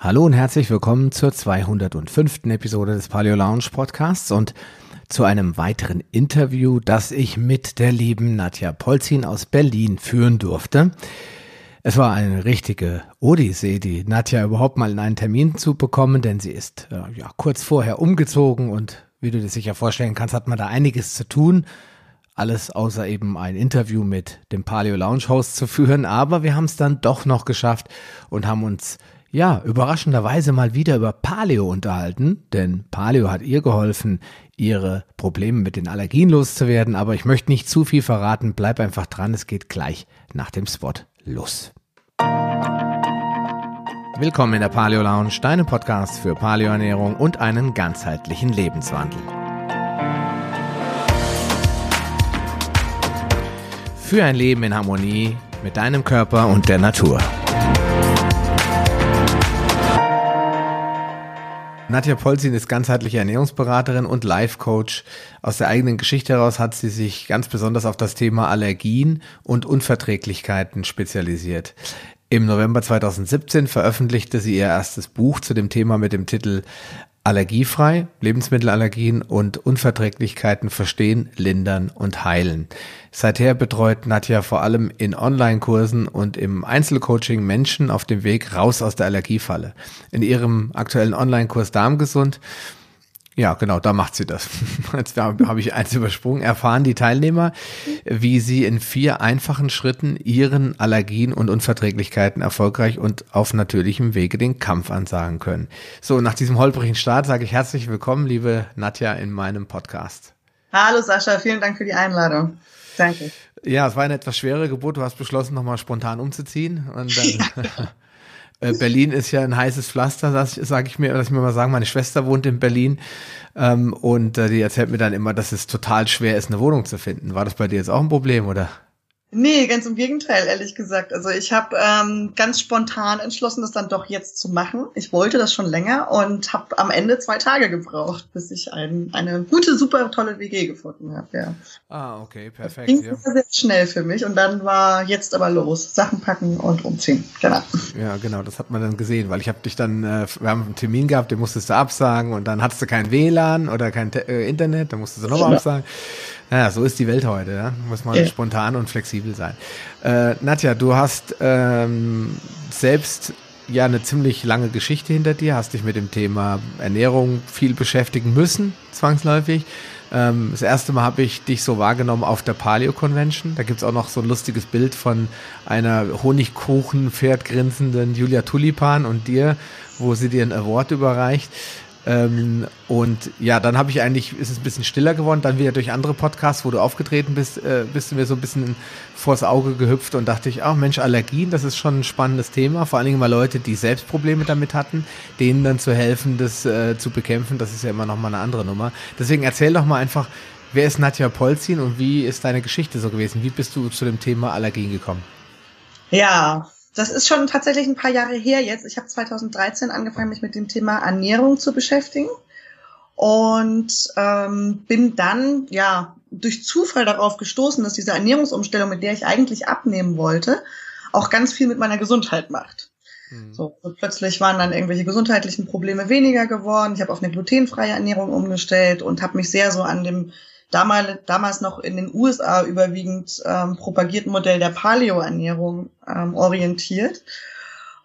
Hallo und herzlich willkommen zur 205. Episode des Paleo Lounge Podcasts und zu einem weiteren Interview, das ich mit der lieben Nadja Polzin aus Berlin führen durfte. Es war eine richtige Odyssee, die Nadja überhaupt mal in einen Termin zu bekommen, denn sie ist äh, ja kurz vorher umgezogen und wie du dir sicher vorstellen kannst, hat man da einiges zu tun. Alles außer eben ein Interview mit dem Paleo Lounge Host zu führen, aber wir haben es dann doch noch geschafft und haben uns ja, überraschenderweise mal wieder über Paleo unterhalten, denn Paleo hat ihr geholfen, ihre Probleme mit den Allergien loszuwerden, aber ich möchte nicht zu viel verraten, bleib einfach dran, es geht gleich nach dem Spot los. Willkommen in der Paleo Lounge, deinem Podcast für Paleoernährung und einen ganzheitlichen Lebenswandel. Für ein Leben in Harmonie mit deinem Körper und der Natur. Nadja Polzin ist ganzheitliche Ernährungsberaterin und Life-Coach. Aus der eigenen Geschichte heraus hat sie sich ganz besonders auf das Thema Allergien und Unverträglichkeiten spezialisiert. Im November 2017 veröffentlichte sie ihr erstes Buch zu dem Thema mit dem Titel Allergiefrei, Lebensmittelallergien und Unverträglichkeiten verstehen, lindern und heilen. Seither betreut Nadja vor allem in Online-Kursen und im Einzelcoaching Menschen auf dem Weg raus aus der Allergiefalle. In ihrem aktuellen Online-Kurs Darmgesund ja, genau, da macht sie das. Jetzt habe ich eins übersprungen. Erfahren die Teilnehmer, wie sie in vier einfachen Schritten ihren Allergien und Unverträglichkeiten erfolgreich und auf natürlichem Wege den Kampf ansagen können. So, nach diesem holprigen Start sage ich herzlich willkommen, liebe Nadja, in meinem Podcast. Hallo Sascha, vielen Dank für die Einladung. Danke. Ja, es war eine etwas schwere Geburt. Du hast beschlossen, nochmal spontan umzuziehen. Und dann. Äh, Berlin ist ja ein heißes Pflaster, sage sag ich mir, dass ich mir mal sagen, meine Schwester wohnt in Berlin ähm, und äh, die erzählt mir dann immer, dass es total schwer ist, eine Wohnung zu finden. War das bei dir jetzt auch ein Problem, oder? Nee, ganz im Gegenteil, ehrlich gesagt. Also ich habe ähm, ganz spontan entschlossen, das dann doch jetzt zu machen. Ich wollte das schon länger und habe am Ende zwei Tage gebraucht, bis ich ein, eine gute, super tolle WG gefunden habe. Ja. Ah, okay, perfekt. Das ging ja. sehr schnell für mich und dann war jetzt aber los, Sachen packen und umziehen. Genau. Ja, genau, das hat man dann gesehen, weil ich habe dich dann, äh, wir haben einen Termin gehabt, den musstest du absagen und dann hattest du kein WLAN oder kein äh, Internet, dann musstest du nochmal genau. absagen. Ja, so ist die Welt heute. Ja? Muss man ja. spontan und flexibel sein. Äh, Nadja, du hast ähm, selbst ja eine ziemlich lange Geschichte hinter dir, hast dich mit dem Thema Ernährung viel beschäftigen müssen, zwangsläufig. Ähm, das erste Mal habe ich dich so wahrgenommen auf der Paleo Convention. Da gibt's auch noch so ein lustiges Bild von einer Honigkuchen-Pferd grinsenden Julia Tulipan und dir, wo sie dir ein Award überreicht. Ähm, und ja, dann habe ich eigentlich, ist es ein bisschen stiller geworden, dann wieder durch andere Podcasts, wo du aufgetreten bist, äh, bist du mir so ein bisschen vors Auge gehüpft und dachte ich, ach Mensch, Allergien, das ist schon ein spannendes Thema, vor allen Dingen mal Leute, die selbst Probleme damit hatten, denen dann zu helfen, das äh, zu bekämpfen, das ist ja immer noch mal eine andere Nummer. Deswegen erzähl doch mal einfach, wer ist Nadja Polzin und wie ist deine Geschichte so gewesen? Wie bist du zu dem Thema Allergien gekommen? Ja, das ist schon tatsächlich ein paar Jahre her jetzt. Ich habe 2013 angefangen, mich mit dem Thema Ernährung zu beschäftigen und ähm, bin dann ja durch Zufall darauf gestoßen, dass diese Ernährungsumstellung, mit der ich eigentlich abnehmen wollte, auch ganz viel mit meiner Gesundheit macht. Mhm. So, und plötzlich waren dann irgendwelche gesundheitlichen Probleme weniger geworden. Ich habe auf eine glutenfreie Ernährung umgestellt und habe mich sehr so an dem damals, damals noch in den USA überwiegend ähm, propagierten Modell der Paleo-Ernährung ähm, orientiert.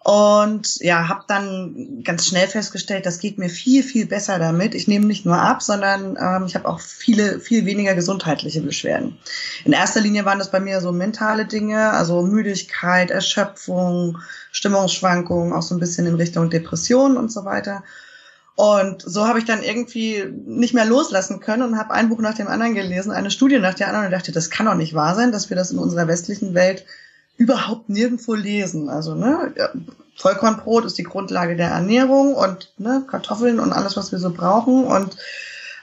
Und ja, habe dann ganz schnell festgestellt, das geht mir viel, viel besser damit. Ich nehme nicht nur ab, sondern ähm, ich habe auch viele, viel weniger gesundheitliche Beschwerden. In erster Linie waren das bei mir so mentale Dinge, also Müdigkeit, Erschöpfung, Stimmungsschwankungen, auch so ein bisschen in Richtung Depression und so weiter. Und so habe ich dann irgendwie nicht mehr loslassen können und habe ein Buch nach dem anderen gelesen, eine Studie nach der anderen und dachte, das kann doch nicht wahr sein, dass wir das in unserer westlichen Welt überhaupt nirgendwo lesen. Also ne, Vollkornbrot ist die Grundlage der Ernährung und ne, Kartoffeln und alles, was wir so brauchen und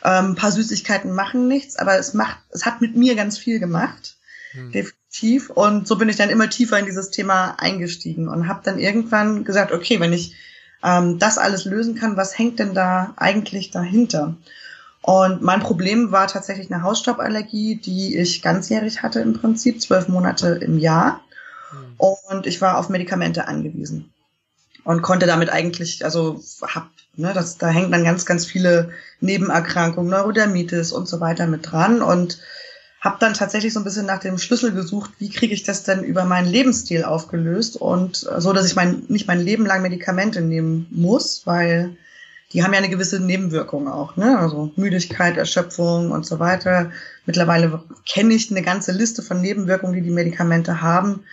ähm, ein paar Süßigkeiten machen nichts, aber es macht, es hat mit mir ganz viel gemacht, hm. definitiv. Und so bin ich dann immer tiefer in dieses Thema eingestiegen und habe dann irgendwann gesagt, okay, wenn ich ähm, das alles lösen kann, was hängt denn da eigentlich dahinter? Und mein Problem war tatsächlich eine Hausstauballergie, die ich ganzjährig hatte im Prinzip, zwölf Monate im Jahr. Und ich war auf Medikamente angewiesen. und konnte damit eigentlich, also hab, ne, das, da hängt dann ganz, ganz viele Nebenerkrankungen, Neurodermitis und so weiter mit dran und habe dann tatsächlich so ein bisschen nach dem Schlüssel gesucht, wie kriege ich das denn über meinen Lebensstil aufgelöst und äh, so, dass ich mein, nicht mein Leben lang Medikamente nehmen muss, weil die haben ja eine gewisse Nebenwirkung auch, ne? Also Müdigkeit, Erschöpfung und so weiter. Mittlerweile kenne ich eine ganze Liste von Nebenwirkungen, die die Medikamente haben,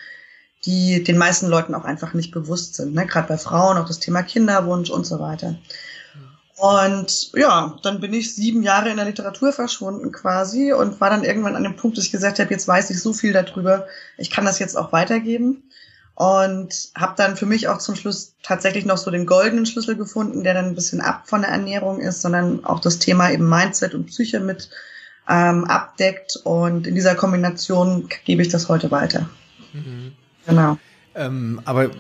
die den meisten Leuten auch einfach nicht bewusst sind. Ne? Gerade bei Frauen auch das Thema Kinderwunsch und so weiter. Und ja, dann bin ich sieben Jahre in der Literatur verschwunden quasi und war dann irgendwann an dem Punkt, dass ich gesagt habe, jetzt weiß ich so viel darüber, ich kann das jetzt auch weitergeben. Und habe dann für mich auch zum Schluss tatsächlich noch so den goldenen Schlüssel gefunden, der dann ein bisschen ab von der Ernährung ist, sondern auch das Thema eben Mindset und Psyche mit ähm, abdeckt. Und in dieser Kombination gebe ich das heute weiter. Mhm. Genau. Ähm, aber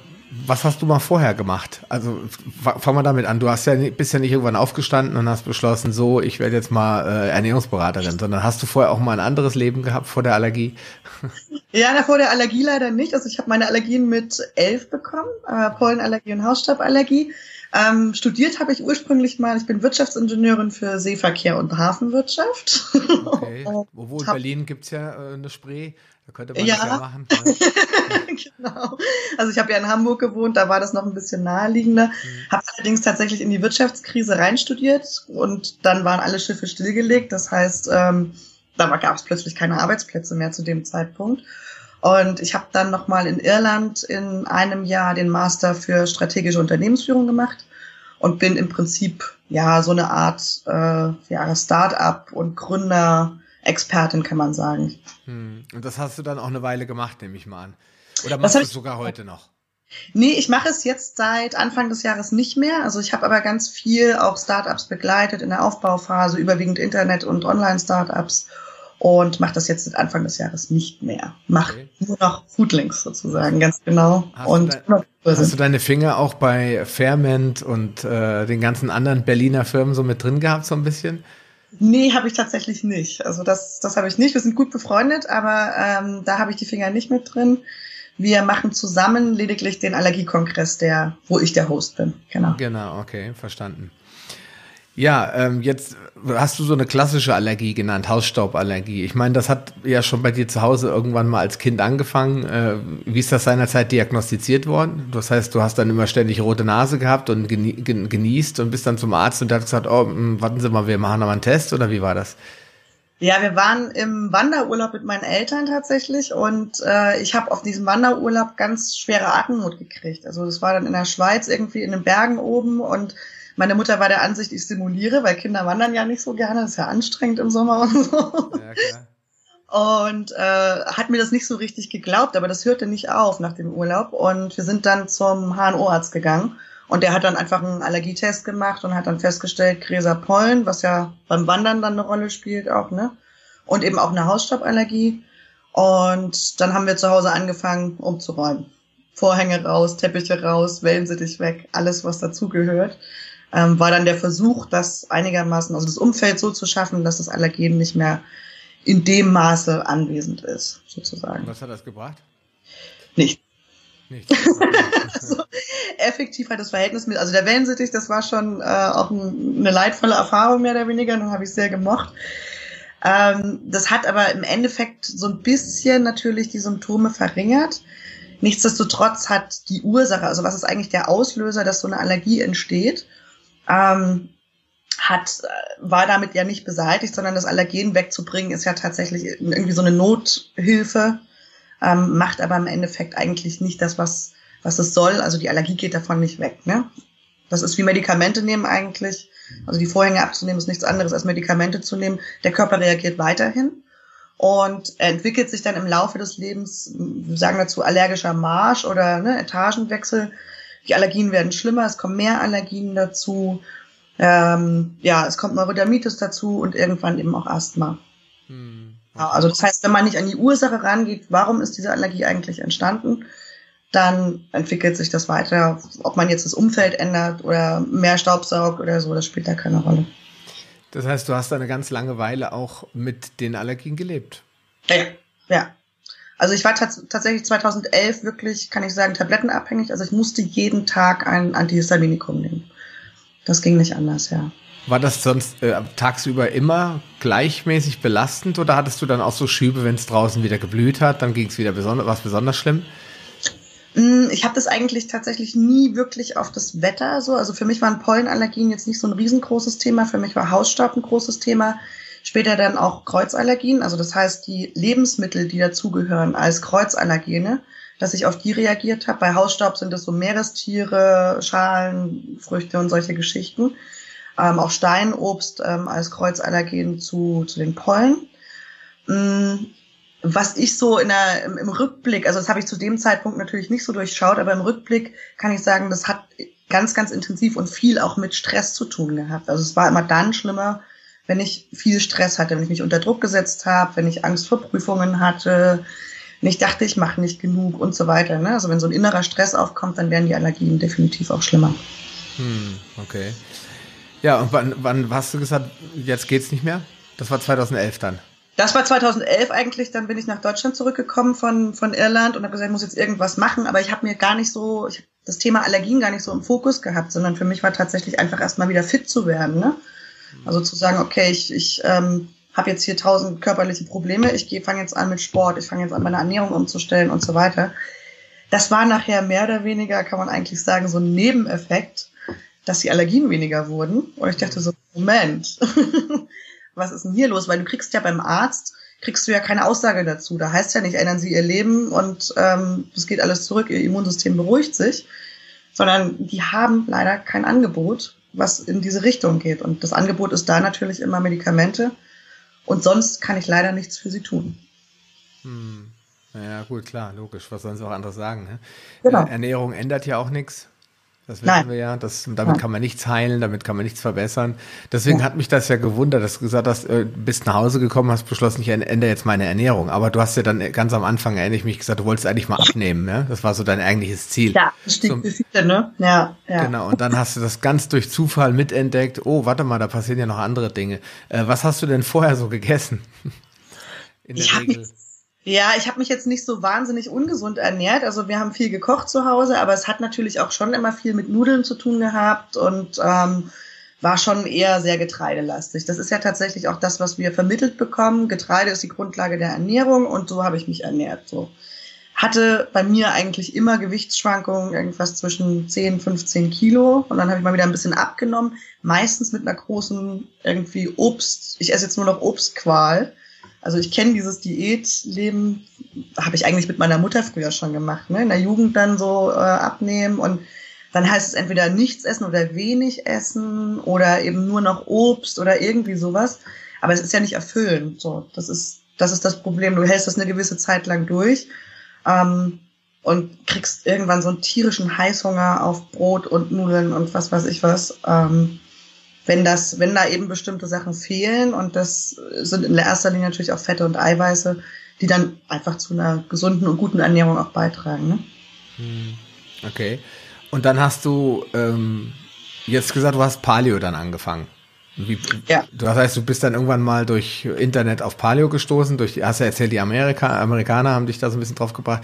was hast du mal vorher gemacht? Also fang mal damit an. Du hast ja bist ja nicht irgendwann aufgestanden und hast beschlossen, so ich werde jetzt mal äh, Ernährungsberaterin, sondern hast du vorher auch mal ein anderes Leben gehabt vor der Allergie? Ja, na, vor der Allergie leider nicht. Also ich habe meine Allergien mit elf bekommen, äh, Pollenallergie und Hausstauballergie. Ähm, studiert habe ich ursprünglich mal, ich bin Wirtschaftsingenieurin für Seeverkehr und Hafenwirtschaft. Okay. Obwohl in Berlin gibt's ja äh, eine Spree. Da könnte man ja. das ja machen. genau. Also ich habe ja in Hamburg gewohnt, da war das noch ein bisschen naheliegender. Mhm. Habe allerdings tatsächlich in die Wirtschaftskrise reinstudiert und dann waren alle Schiffe stillgelegt. Das heißt, ähm, da gab es plötzlich keine Arbeitsplätze mehr zu dem Zeitpunkt. Und ich habe dann nochmal in Irland in einem Jahr den Master für strategische Unternehmensführung gemacht und bin im Prinzip ja so eine Art äh, ja, Start-up und Gründer Expertin, kann man sagen. Hm. Und das hast du dann auch eine Weile gemacht, nehme ich mal an. Oder machst du es sogar heute noch? Nee, ich mache es jetzt seit Anfang des Jahres nicht mehr. Also ich habe aber ganz viel auch Startups begleitet in der Aufbauphase, überwiegend Internet- und Online-Startups und mache das jetzt seit Anfang des Jahres nicht mehr. Mach okay. nur noch Foodlinks sozusagen, ganz genau. Hast, und du, dein, hast du deine Finger auch bei Fairment und äh, den ganzen anderen Berliner Firmen so mit drin gehabt, so ein bisschen? Nee, habe ich tatsächlich nicht. Also das, das habe ich nicht. Wir sind gut befreundet, aber ähm, da habe ich die Finger nicht mit drin. Wir machen zusammen lediglich den Allergiekongress, der, wo ich der Host bin. Genau. Genau, okay, verstanden. Ja, ähm, jetzt hast du so eine klassische Allergie genannt, Hausstauballergie. Ich meine, das hat ja schon bei dir zu Hause irgendwann mal als Kind angefangen. Äh, wie ist das seinerzeit diagnostiziert worden? Das heißt, du hast dann immer ständig rote Nase gehabt und genießt und bist dann zum Arzt und der hat gesagt, oh, hm, warten Sie mal, wir machen aber einen Test oder wie war das? Ja, wir waren im Wanderurlaub mit meinen Eltern tatsächlich und äh, ich habe auf diesem Wanderurlaub ganz schwere Atemnot gekriegt. Also das war dann in der Schweiz irgendwie in den Bergen oben und meine Mutter war der Ansicht, ich simuliere, weil Kinder wandern ja nicht so gerne, das ist ja anstrengend im Sommer und so. Ja, klar. Und äh, hat mir das nicht so richtig geglaubt, aber das hörte nicht auf nach dem Urlaub. Und wir sind dann zum HNO-Arzt gegangen. Und der hat dann einfach einen Allergietest gemacht und hat dann festgestellt, Gräser Pollen, was ja beim Wandern dann eine Rolle spielt auch, ne? Und eben auch eine Hausstauballergie. Und dann haben wir zu Hause angefangen umzuräumen. Vorhänge raus, Teppiche raus, Wellensittich weg, alles was dazugehört ähm, war dann der Versuch, das einigermaßen, also das Umfeld so zu schaffen, dass das Allergen nicht mehr in dem Maße anwesend ist, sozusagen. Was hat das gebracht? Nicht. Nicht. also, effektiv hat das Verhältnis mit, also der Wellensittich, das war schon äh, auch ein, eine leidvolle Erfahrung mehr oder weniger, dann habe ich sehr gemocht. Ähm, das hat aber im Endeffekt so ein bisschen natürlich die Symptome verringert. Nichtsdestotrotz hat die Ursache, also was ist eigentlich der Auslöser, dass so eine Allergie entsteht, ähm, hat, äh, war damit ja nicht beseitigt, sondern das Allergen wegzubringen ist ja tatsächlich irgendwie so eine Nothilfe, ähm, macht aber im Endeffekt eigentlich nicht das, was, was es soll. Also die Allergie geht davon nicht weg. Ne? Das ist wie Medikamente nehmen eigentlich. Also die Vorhänge abzunehmen ist nichts anderes als Medikamente zu nehmen. Der Körper reagiert weiterhin und entwickelt sich dann im Laufe des Lebens, wir sagen dazu allergischer Marsch oder ne, Etagenwechsel, die Allergien werden schlimmer, es kommen mehr Allergien dazu. Ähm, ja, es kommt Neurodermitis dazu und irgendwann eben auch Asthma. Hm, okay. Also das heißt, wenn man nicht an die Ursache rangeht, warum ist diese Allergie eigentlich entstanden, dann entwickelt sich das weiter. Ob man jetzt das Umfeld ändert oder mehr Staub saugt oder so, das spielt da keine Rolle. Das heißt, du hast eine ganz lange Weile auch mit den Allergien gelebt. Ja, ja. Also ich war tatsächlich 2011 wirklich, kann ich sagen, tablettenabhängig. Also ich musste jeden Tag ein Antihistaminikum nehmen. Das ging nicht anders, ja. War das sonst äh, tagsüber immer gleichmäßig belastend oder hattest du dann auch so Schübe, wenn es draußen wieder geblüht hat, dann ging es wieder besonders, was besonders schlimm? Mm, ich habe das eigentlich tatsächlich nie wirklich auf das Wetter so. Also für mich waren Pollenallergien jetzt nicht so ein riesengroßes Thema. Für mich war Hausstaub ein großes Thema. Später dann auch Kreuzallergien, also das heißt die Lebensmittel, die dazugehören als Kreuzallergene, dass ich auf die reagiert habe. Bei Hausstaub sind es so Meerestiere, Schalen, Früchte und solche Geschichten. Ähm, auch Steinobst ähm, als Kreuzallergen zu, zu den Pollen. Mm, was ich so in der, im Rückblick, also das habe ich zu dem Zeitpunkt natürlich nicht so durchschaut, aber im Rückblick kann ich sagen, das hat ganz, ganz intensiv und viel auch mit Stress zu tun gehabt. Also es war immer dann schlimmer, wenn ich viel Stress hatte, wenn ich mich unter Druck gesetzt habe, wenn ich Angst vor Prüfungen hatte, wenn ich dachte, ich mache nicht genug und so weiter. Ne? Also wenn so ein innerer Stress aufkommt, dann werden die Allergien definitiv auch schlimmer. Hm, okay. Ja, und wann, wann hast du gesagt, jetzt geht's nicht mehr? Das war 2011 dann. Das war 2011 eigentlich, dann bin ich nach Deutschland zurückgekommen von, von Irland und habe gesagt, ich muss jetzt irgendwas machen, aber ich habe mir gar nicht so, ich habe das Thema Allergien gar nicht so im Fokus gehabt, sondern für mich war tatsächlich einfach erstmal wieder fit zu werden. Ne? Also zu sagen, okay, ich, ich ähm, habe jetzt hier tausend körperliche Probleme, ich fange jetzt an mit Sport, ich fange jetzt an, meine Ernährung umzustellen und so weiter. Das war nachher mehr oder weniger, kann man eigentlich sagen, so ein Nebeneffekt, dass die Allergien weniger wurden. Und ich dachte so, Moment, was ist denn hier los? Weil du kriegst ja beim Arzt, kriegst du ja keine Aussage dazu. Da heißt ja nicht, ändern Sie Ihr Leben und ähm, es geht alles zurück, Ihr Immunsystem beruhigt sich, sondern die haben leider kein Angebot, was in diese Richtung geht. Und das Angebot ist da natürlich immer Medikamente und sonst kann ich leider nichts für sie tun. Hm. Ja, gut, klar, logisch. Was sollen sie auch anderes sagen? Ne? Genau. Ernährung ändert ja auch nichts. Das wissen Nein. wir ja. Das, damit Nein. kann man nichts heilen, damit kann man nichts verbessern. Deswegen ja. hat mich das ja gewundert, dass du gesagt hast, du äh, bist nach Hause gekommen, hast beschlossen, ich ändere jetzt meine Ernährung. Aber du hast ja dann ganz am Anfang, erinnere ich mich, gesagt, du wolltest eigentlich mal abnehmen. Ja? Das war so dein eigentliches Ziel. Ja, das stimmt. So, viele, ne? Ja, ja. Genau. Und dann hast du das ganz durch Zufall mitentdeckt. Oh, warte mal, da passieren ja noch andere Dinge. Äh, was hast du denn vorher so gegessen? In der ich Regel. Ja, ich habe mich jetzt nicht so wahnsinnig ungesund ernährt. Also wir haben viel gekocht zu Hause, aber es hat natürlich auch schon immer viel mit Nudeln zu tun gehabt und ähm, war schon eher sehr getreidelastig. Das ist ja tatsächlich auch das, was wir vermittelt bekommen. Getreide ist die Grundlage der Ernährung und so habe ich mich ernährt. So hatte bei mir eigentlich immer Gewichtsschwankungen, irgendwas zwischen 10, 15 Kilo. Und dann habe ich mal wieder ein bisschen abgenommen. Meistens mit einer großen irgendwie Obst. Ich esse jetzt nur noch Obstqual. Also ich kenne dieses Diätleben, habe ich eigentlich mit meiner Mutter früher schon gemacht. Ne? In der Jugend dann so äh, abnehmen und dann heißt es entweder nichts essen oder wenig essen oder eben nur noch Obst oder irgendwie sowas. Aber es ist ja nicht erfüllend. So, das ist das ist das Problem. Du hältst das eine gewisse Zeit lang durch ähm, und kriegst irgendwann so einen tierischen Heißhunger auf Brot und Nudeln und was weiß ich was. Ähm, wenn das, wenn da eben bestimmte Sachen fehlen und das sind in erster Linie natürlich auch Fette und Eiweiße, die dann einfach zu einer gesunden und guten Ernährung auch beitragen. Ne? Hm, okay. Und dann hast du ähm, jetzt gesagt, du hast Paleo dann angefangen. Wie, ja. Das heißt, du bist dann irgendwann mal durch Internet auf Paleo gestoßen, durch, hast ja erzählt, die Amerika, Amerikaner haben dich da so ein bisschen drauf gebracht.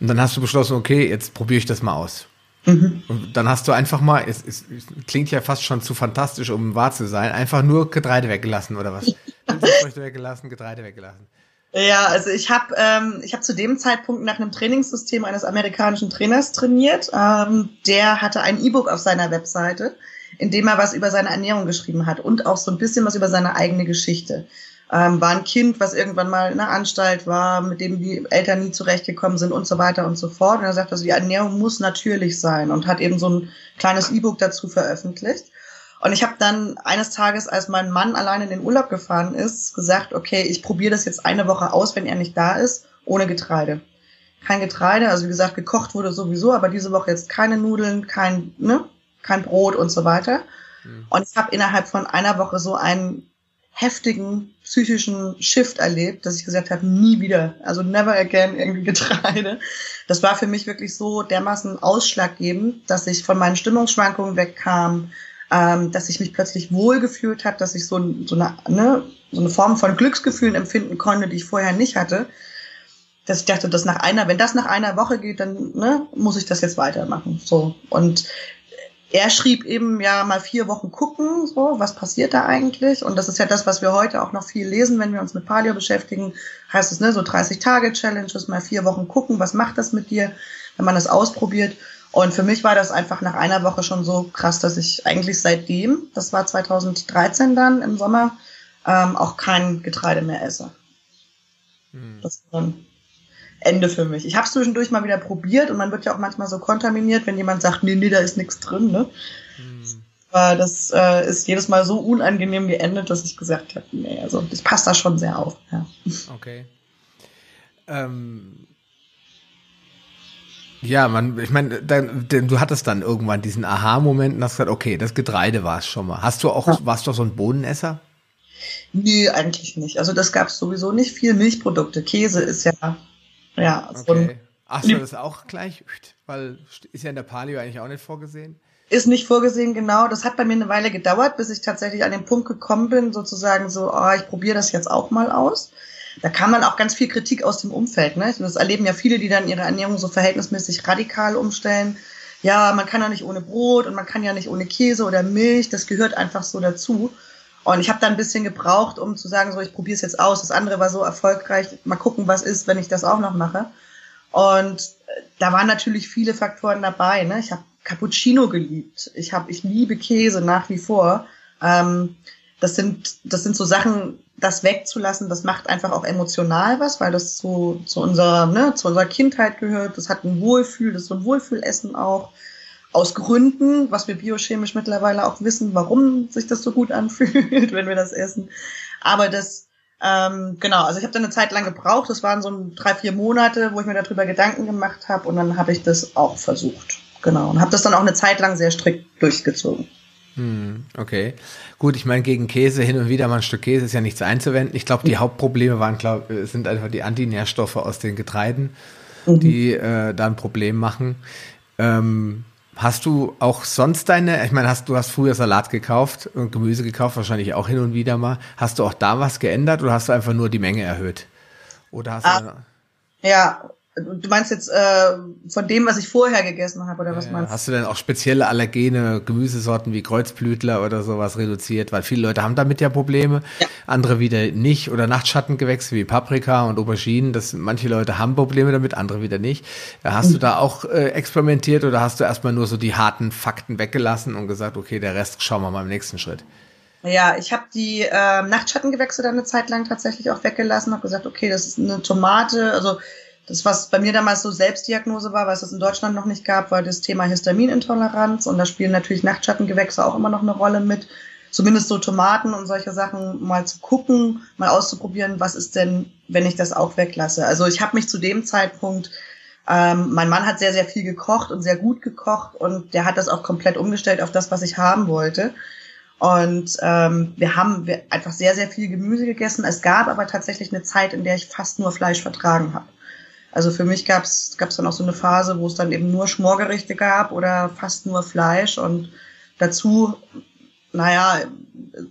Und dann hast du beschlossen, okay, jetzt probiere ich das mal aus. Mhm. Und dann hast du einfach mal, es, es, es, klingt ja fast schon zu fantastisch, um wahr zu sein, einfach nur Getreide weggelassen oder was? Früchte weggelassen, Getreide weggelassen. Ja, also ich habe ähm, ich habe zu dem Zeitpunkt nach einem Trainingssystem eines amerikanischen Trainers trainiert. Ähm, der hatte ein E-Book auf seiner Webseite, in dem er was über seine Ernährung geschrieben hat und auch so ein bisschen was über seine eigene Geschichte ähm, war ein Kind, was irgendwann mal in einer Anstalt war, mit dem die Eltern nie zurechtgekommen sind und so weiter und so fort. Und er sagt, also die Ernährung muss natürlich sein und hat eben so ein kleines E-Book dazu veröffentlicht. Und ich habe dann eines Tages, als mein Mann allein in den Urlaub gefahren ist, gesagt, okay, ich probiere das jetzt eine Woche aus, wenn er nicht da ist, ohne Getreide. Kein Getreide, also wie gesagt, gekocht wurde sowieso, aber diese Woche jetzt keine Nudeln, kein, ne, kein Brot und so weiter. Mhm. Und ich habe innerhalb von einer Woche so einen heftigen psychischen Shift erlebt, dass ich gesagt habe, nie wieder, also never again irgendwie Getreide. Das war für mich wirklich so dermaßen ausschlaggebend, dass ich von meinen Stimmungsschwankungen wegkam, ähm, dass ich mich plötzlich wohlgefühlt habe, dass ich so, so, eine, ne, so eine Form von Glücksgefühlen empfinden konnte, die ich vorher nicht hatte. dass ich dachte, dass nach einer, wenn das nach einer Woche geht, dann ne, muss ich das jetzt weitermachen. So und er schrieb eben ja mal vier Wochen gucken, so was passiert da eigentlich? Und das ist ja das, was wir heute auch noch viel lesen, wenn wir uns mit Paleo beschäftigen. Heißt es ne, so 30 Tage Challenges, mal vier Wochen gucken, was macht das mit dir, wenn man das ausprobiert? Und für mich war das einfach nach einer Woche schon so krass, dass ich eigentlich seitdem, das war 2013 dann im Sommer, ähm, auch kein Getreide mehr esse. Hm. Das war dann Ende für mich. Ich habe es zwischendurch mal wieder probiert und man wird ja auch manchmal so kontaminiert, wenn jemand sagt, nee, nee, da ist nichts drin. Ne? Hm. Aber das äh, ist jedes Mal so unangenehm geendet, dass ich gesagt habe, nee, also das passt da schon sehr auf. Ja. Okay. Ähm, ja, man, ich meine, du hattest dann irgendwann diesen Aha-Moment und hast gesagt, okay, das Getreide war es schon mal. Hast du auch, ja. warst du so ein Bohnenesser? Nee, eigentlich nicht. Also das gab es sowieso nicht viel. Milchprodukte, Käse ist ja ja, okay. Ach so, das auch gleich? Weil ist ja in der Paleo eigentlich auch nicht vorgesehen. Ist nicht vorgesehen, genau. Das hat bei mir eine Weile gedauert, bis ich tatsächlich an den Punkt gekommen bin, sozusagen so, oh, ich probiere das jetzt auch mal aus. Da kam dann auch ganz viel Kritik aus dem Umfeld. Ne? Das erleben ja viele, die dann ihre Ernährung so verhältnismäßig radikal umstellen. Ja, man kann ja nicht ohne Brot und man kann ja nicht ohne Käse oder Milch. Das gehört einfach so dazu. Und ich habe da ein bisschen gebraucht, um zu sagen, so ich probiere es jetzt aus. Das andere war so erfolgreich. Mal gucken, was ist, wenn ich das auch noch mache. Und äh, da waren natürlich viele Faktoren dabei. Ne? Ich habe Cappuccino geliebt. Ich habe, ich liebe Käse nach wie vor. Ähm, das sind, das sind so Sachen, das wegzulassen, das macht einfach auch emotional was, weil das zu, zu unserer, ne, zu unserer Kindheit gehört. Das hat ein Wohlfühl, das ist so ein Wohlfühlessen auch aus Gründen, was wir biochemisch mittlerweile auch wissen, warum sich das so gut anfühlt, wenn wir das essen. Aber das, ähm, genau, also ich habe da eine Zeit lang gebraucht. Das waren so drei, vier Monate, wo ich mir darüber Gedanken gemacht habe und dann habe ich das auch versucht. Genau. Und habe das dann auch eine Zeit lang sehr strikt durchgezogen. Hm, okay. Gut, ich meine, gegen Käse hin und wieder mal ein Stück Käse ist ja nichts einzuwenden. Ich glaube, die Hauptprobleme waren, glaub, sind einfach die Antinährstoffe aus den Getreiden, mhm. die äh, da ein Problem machen. Ähm, Hast du auch sonst deine, ich meine, hast du hast früher Salat gekauft und Gemüse gekauft, wahrscheinlich auch hin und wieder mal. Hast du auch da was geändert oder hast du einfach nur die Menge erhöht? Oder hast ah, du Ja, Du meinst jetzt äh, von dem, was ich vorher gegessen habe, oder was ja, meinst du? Hast du denn auch spezielle allergene Gemüsesorten wie Kreuzblütler oder sowas reduziert? Weil viele Leute haben damit ja Probleme, ja. andere wieder nicht. Oder Nachtschattengewächse wie Paprika und Auberginen. Das, manche Leute haben Probleme damit, andere wieder nicht. Hast mhm. du da auch äh, experimentiert oder hast du erstmal nur so die harten Fakten weggelassen und gesagt, okay, der Rest schauen wir mal im nächsten Schritt? Ja, ich habe die äh, Nachtschattengewächse dann eine Zeit lang tatsächlich auch weggelassen, habe gesagt, okay, das ist eine Tomate, also das, was bei mir damals so Selbstdiagnose war, was es in Deutschland noch nicht gab, war das Thema Histaminintoleranz. Und da spielen natürlich Nachtschattengewächse auch immer noch eine Rolle mit. Zumindest so Tomaten und solche Sachen mal zu gucken, mal auszuprobieren, was ist denn, wenn ich das auch weglasse. Also ich habe mich zu dem Zeitpunkt, ähm, mein Mann hat sehr, sehr viel gekocht und sehr gut gekocht und der hat das auch komplett umgestellt auf das, was ich haben wollte. Und ähm, wir haben einfach sehr, sehr viel Gemüse gegessen. Es gab aber tatsächlich eine Zeit, in der ich fast nur Fleisch vertragen habe. Also für mich gab es dann auch so eine Phase, wo es dann eben nur Schmorgerichte gab oder fast nur Fleisch und dazu, naja,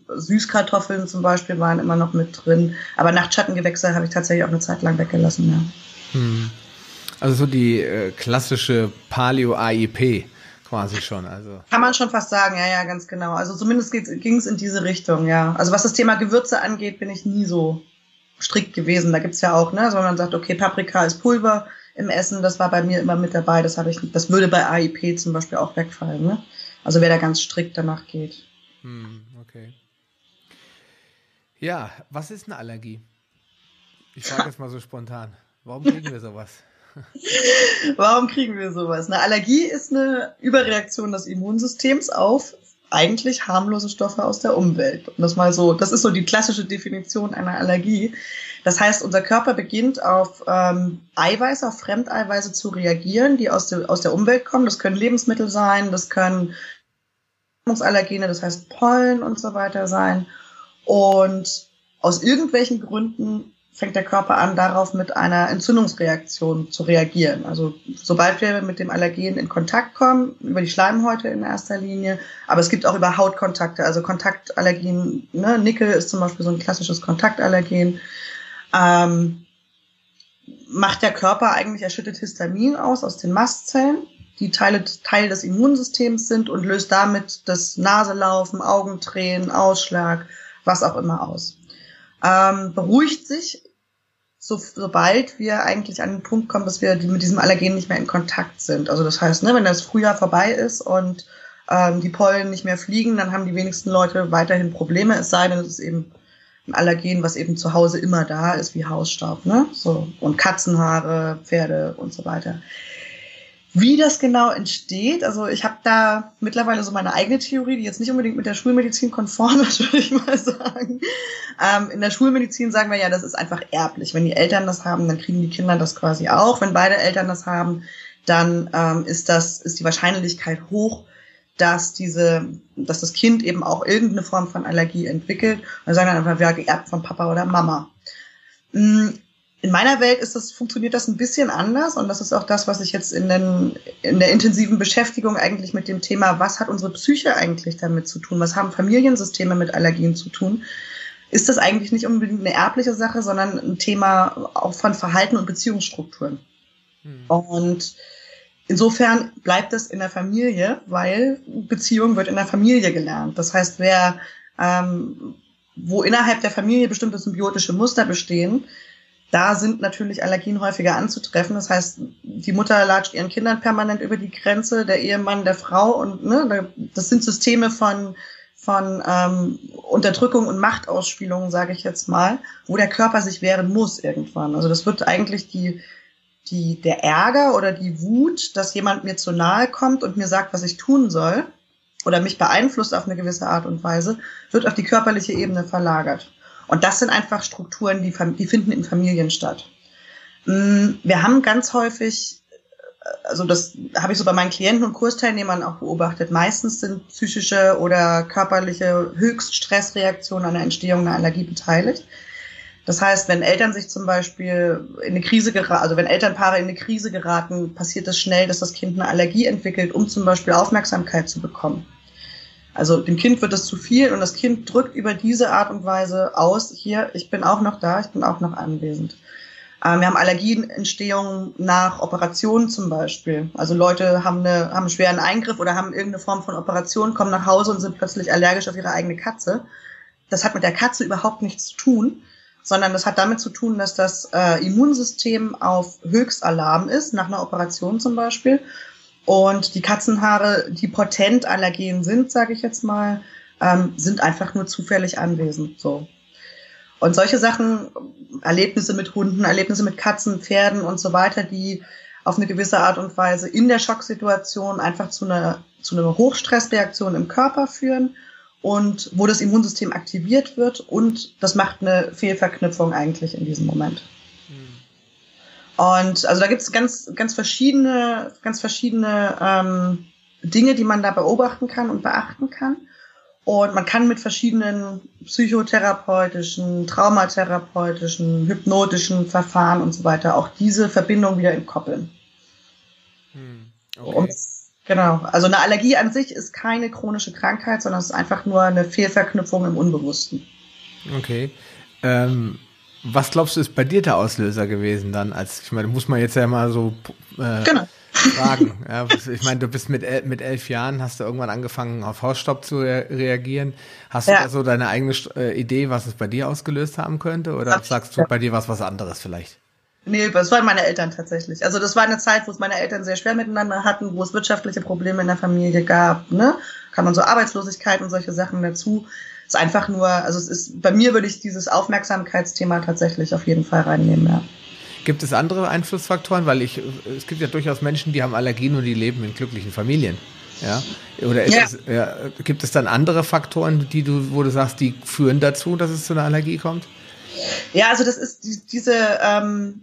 Süßkartoffeln zum Beispiel waren immer noch mit drin. Aber Nachtschattengewächse habe ich tatsächlich auch eine Zeit lang weggelassen, ja. Hm. Also so die äh, klassische Paleo-AIP quasi schon. Also. Kann man schon fast sagen, ja, ja, ganz genau. Also zumindest ging es in diese Richtung, ja. Also was das Thema Gewürze angeht, bin ich nie so strikt gewesen. Da gibt's ja auch, ne, so man sagt, okay, Paprika ist Pulver im Essen, das war bei mir immer mit dabei, das habe ich nicht. Das würde bei AIP zum Beispiel auch wegfallen, ne? Also wer da ganz strikt danach geht. Hm, okay. Ja, was ist eine Allergie? Ich frage jetzt mal so spontan. Warum kriegen wir sowas? Warum kriegen wir sowas? Eine Allergie ist eine Überreaktion des Immunsystems auf eigentlich harmlose Stoffe aus der Umwelt. Und das mal so, das ist so die klassische Definition einer Allergie. Das heißt, unser Körper beginnt auf ähm, Eiweiße, auf Fremdeiweiße zu reagieren, die aus, der aus der Umwelt kommen. Das können Lebensmittel sein, das können Allergene, das heißt Pollen und so weiter sein. Und aus irgendwelchen Gründen fängt der Körper an, darauf mit einer Entzündungsreaktion zu reagieren. Also sobald wir mit dem Allergen in Kontakt kommen, über die Schleimhäute in erster Linie, aber es gibt auch über Hautkontakte, also Kontaktallergien. Ne? Nickel ist zum Beispiel so ein klassisches Kontaktallergen. Ähm, macht der Körper eigentlich, er schüttet Histamin aus, aus den Mastzellen, die Teile, Teil des Immunsystems sind und löst damit das Naselaufen, Augentränen, Ausschlag, was auch immer aus. Ähm, beruhigt sich, so, sobald wir eigentlich an den Punkt kommen, dass wir mit diesem Allergen nicht mehr in Kontakt sind. Also das heißt, ne, wenn das Frühjahr vorbei ist und ähm, die Pollen nicht mehr fliegen, dann haben die wenigsten Leute weiterhin Probleme, es sei denn, es ist eben ein Allergen, was eben zu Hause immer da ist, wie Hausstaub, ne? So, und Katzenhaare, Pferde und so weiter. Wie das genau entsteht, also ich habe da mittlerweile so meine eigene Theorie, die jetzt nicht unbedingt mit der Schulmedizin konform ist, würde ich mal sagen. Ähm, in der Schulmedizin sagen wir ja, das ist einfach erblich. Wenn die Eltern das haben, dann kriegen die Kinder das quasi auch. Wenn beide Eltern das haben, dann ähm, ist das ist die Wahrscheinlichkeit hoch, dass diese, dass das Kind eben auch irgendeine Form von Allergie entwickelt. Und sagen dann einfach, ja, geerbt von Papa oder Mama. In meiner Welt ist das, funktioniert das ein bisschen anders und das ist auch das, was ich jetzt in, den, in der intensiven Beschäftigung eigentlich mit dem Thema, was hat unsere Psyche eigentlich damit zu tun? Was haben Familiensysteme mit Allergien zu tun? Ist das eigentlich nicht unbedingt eine erbliche Sache, sondern ein Thema auch von Verhalten und Beziehungsstrukturen? Hm. Und insofern bleibt es in der Familie, weil Beziehung wird in der Familie gelernt. Das heißt, wer, ähm, wo innerhalb der Familie bestimmte symbiotische Muster bestehen, da sind natürlich Allergien häufiger anzutreffen. Das heißt, die Mutter latscht ihren Kindern permanent über die Grenze, der Ehemann der Frau und ne, das sind Systeme von von ähm, Unterdrückung und Machtausspielung, sage ich jetzt mal, wo der Körper sich wehren muss irgendwann. Also das wird eigentlich die die der Ärger oder die Wut, dass jemand mir zu nahe kommt und mir sagt, was ich tun soll oder mich beeinflusst auf eine gewisse Art und Weise, wird auf die körperliche Ebene verlagert. Und das sind einfach Strukturen, die, die finden in Familien statt. Mm, wir haben ganz häufig, äh, also das habe ich so bei meinen Klienten und Kursteilnehmern auch beobachtet, meistens sind psychische oder körperliche Höchststressreaktionen an der Entstehung einer Allergie beteiligt. Das heißt, wenn Eltern sich zum Beispiel in eine Krise geraten, also wenn Elternpaare in eine Krise geraten, passiert es schnell, dass das Kind eine Allergie entwickelt, um zum Beispiel Aufmerksamkeit zu bekommen. Also dem Kind wird das zu viel und das Kind drückt über diese Art und Weise aus, hier, ich bin auch noch da, ich bin auch noch anwesend. Ähm, wir haben Allergienentstehungen nach Operationen zum Beispiel. Also Leute haben, eine, haben einen schweren Eingriff oder haben irgendeine Form von Operation, kommen nach Hause und sind plötzlich allergisch auf ihre eigene Katze. Das hat mit der Katze überhaupt nichts zu tun, sondern das hat damit zu tun, dass das äh, Immunsystem auf Höchstalarm ist, nach einer Operation zum Beispiel und die Katzenhaare, die potent allergen sind, sage ich jetzt mal, ähm, sind einfach nur zufällig anwesend. So. Und solche Sachen, Erlebnisse mit Hunden, Erlebnisse mit Katzen, Pferden und so weiter, die auf eine gewisse Art und Weise in der Schocksituation einfach zu einer, zu einer Hochstressreaktion im Körper führen und wo das Immunsystem aktiviert wird und das macht eine Fehlverknüpfung eigentlich in diesem Moment. Und also da gibt es ganz, ganz verschiedene, ganz verschiedene ähm, Dinge, die man da beobachten kann und beachten kann. Und man kann mit verschiedenen psychotherapeutischen, traumatherapeutischen, hypnotischen Verfahren und so weiter auch diese Verbindung wieder entkoppeln. Hm, okay. Und, genau. Also eine Allergie an sich ist keine chronische Krankheit, sondern es ist einfach nur eine Fehlverknüpfung im Unbewussten. Okay. Ähm, was glaubst du, ist bei dir der Auslöser gewesen dann? Als ich meine, muss man jetzt ja mal so äh, genau. fragen. Ja, ich meine, du bist mit, el mit elf Jahren, hast du irgendwann angefangen, auf Hausstaub zu re reagieren. Hast ja. du da so deine eigene äh, Idee, was es bei dir ausgelöst haben könnte? Oder Ach, sagst du bei dir was was anderes vielleicht? Nee, das waren meine Eltern tatsächlich. Also das war eine Zeit, wo es meine Eltern sehr schwer miteinander hatten, wo es wirtschaftliche Probleme in der Familie gab. Ne? Kann man so Arbeitslosigkeit und solche Sachen dazu ist einfach nur, also es ist, bei mir würde ich dieses Aufmerksamkeitsthema tatsächlich auf jeden Fall reinnehmen, ja. Gibt es andere Einflussfaktoren? Weil ich, es gibt ja durchaus Menschen, die haben Allergien und die leben in glücklichen Familien. Ja? Oder ja. Es, ja, gibt es dann andere Faktoren, die du, wo du sagst, die führen dazu, dass es zu einer Allergie kommt? Ja, also das ist die, diese, ähm,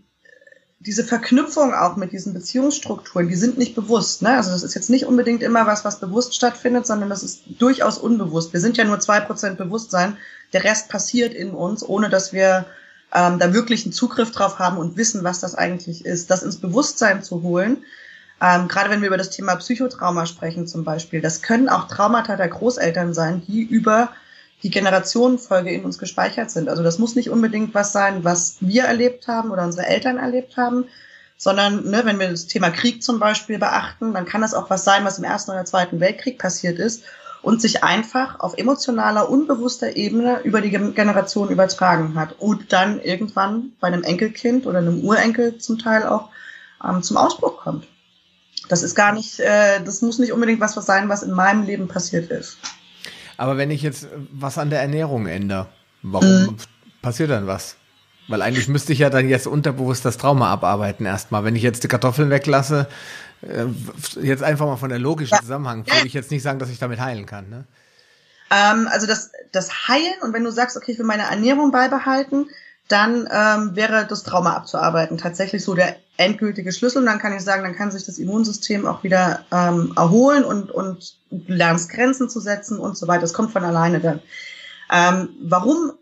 diese Verknüpfung auch mit diesen Beziehungsstrukturen, die sind nicht bewusst. Ne? Also das ist jetzt nicht unbedingt immer was, was bewusst stattfindet, sondern das ist durchaus unbewusst. Wir sind ja nur zwei Prozent Bewusstsein. Der Rest passiert in uns, ohne dass wir ähm, da wirklich einen Zugriff drauf haben und wissen, was das eigentlich ist. Das ins Bewusstsein zu holen, ähm, gerade wenn wir über das Thema Psychotrauma sprechen zum Beispiel, das können auch Traumata der Großeltern sein, die über die Generationenfolge in uns gespeichert sind. Also das muss nicht unbedingt was sein, was wir erlebt haben oder unsere Eltern erlebt haben, sondern ne, wenn wir das Thema Krieg zum Beispiel beachten, dann kann das auch was sein, was im Ersten oder Zweiten Weltkrieg passiert ist und sich einfach auf emotionaler, unbewusster Ebene über die Generation übertragen hat und dann irgendwann bei einem Enkelkind oder einem Urenkel zum Teil auch ähm, zum Ausbruch kommt. Das ist gar nicht, äh, das muss nicht unbedingt was, was sein, was in meinem Leben passiert ist. Aber wenn ich jetzt was an der Ernährung ändere, warum mhm. passiert dann was? Weil eigentlich müsste ich ja dann jetzt unterbewusst das Trauma abarbeiten erstmal. Wenn ich jetzt die Kartoffeln weglasse, äh, jetzt einfach mal von der logischen ja. Zusammenhang, würde ich jetzt nicht sagen, dass ich damit heilen kann. Ne? Ähm, also das, das Heilen und wenn du sagst, okay, ich will meine Ernährung beibehalten, dann ähm, wäre das Trauma abzuarbeiten tatsächlich so der endgültige Schlüssel. Und dann kann ich sagen, dann kann sich das Immunsystem auch wieder ähm, erholen und, und lernst Grenzen zu setzen und so weiter. Das kommt von alleine dann. Ähm, warum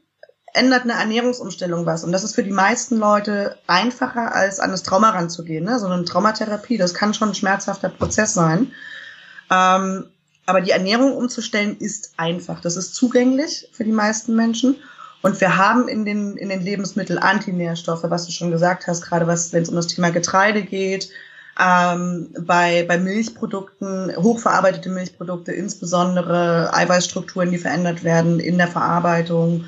ändert eine Ernährungsumstellung was. Und das ist für die meisten Leute einfacher, als an das Trauma ranzugehen. Ne? So eine Traumatherapie, das kann schon ein schmerzhafter Prozess sein. Ähm, aber die Ernährung umzustellen ist einfach. Das ist zugänglich für die meisten Menschen. Und wir haben in den, in den Lebensmitteln Antinährstoffe, was du schon gesagt hast, gerade was, wenn es um das Thema Getreide geht, ähm, bei, bei Milchprodukten, hochverarbeitete Milchprodukte, insbesondere Eiweißstrukturen, die verändert werden in der Verarbeitung,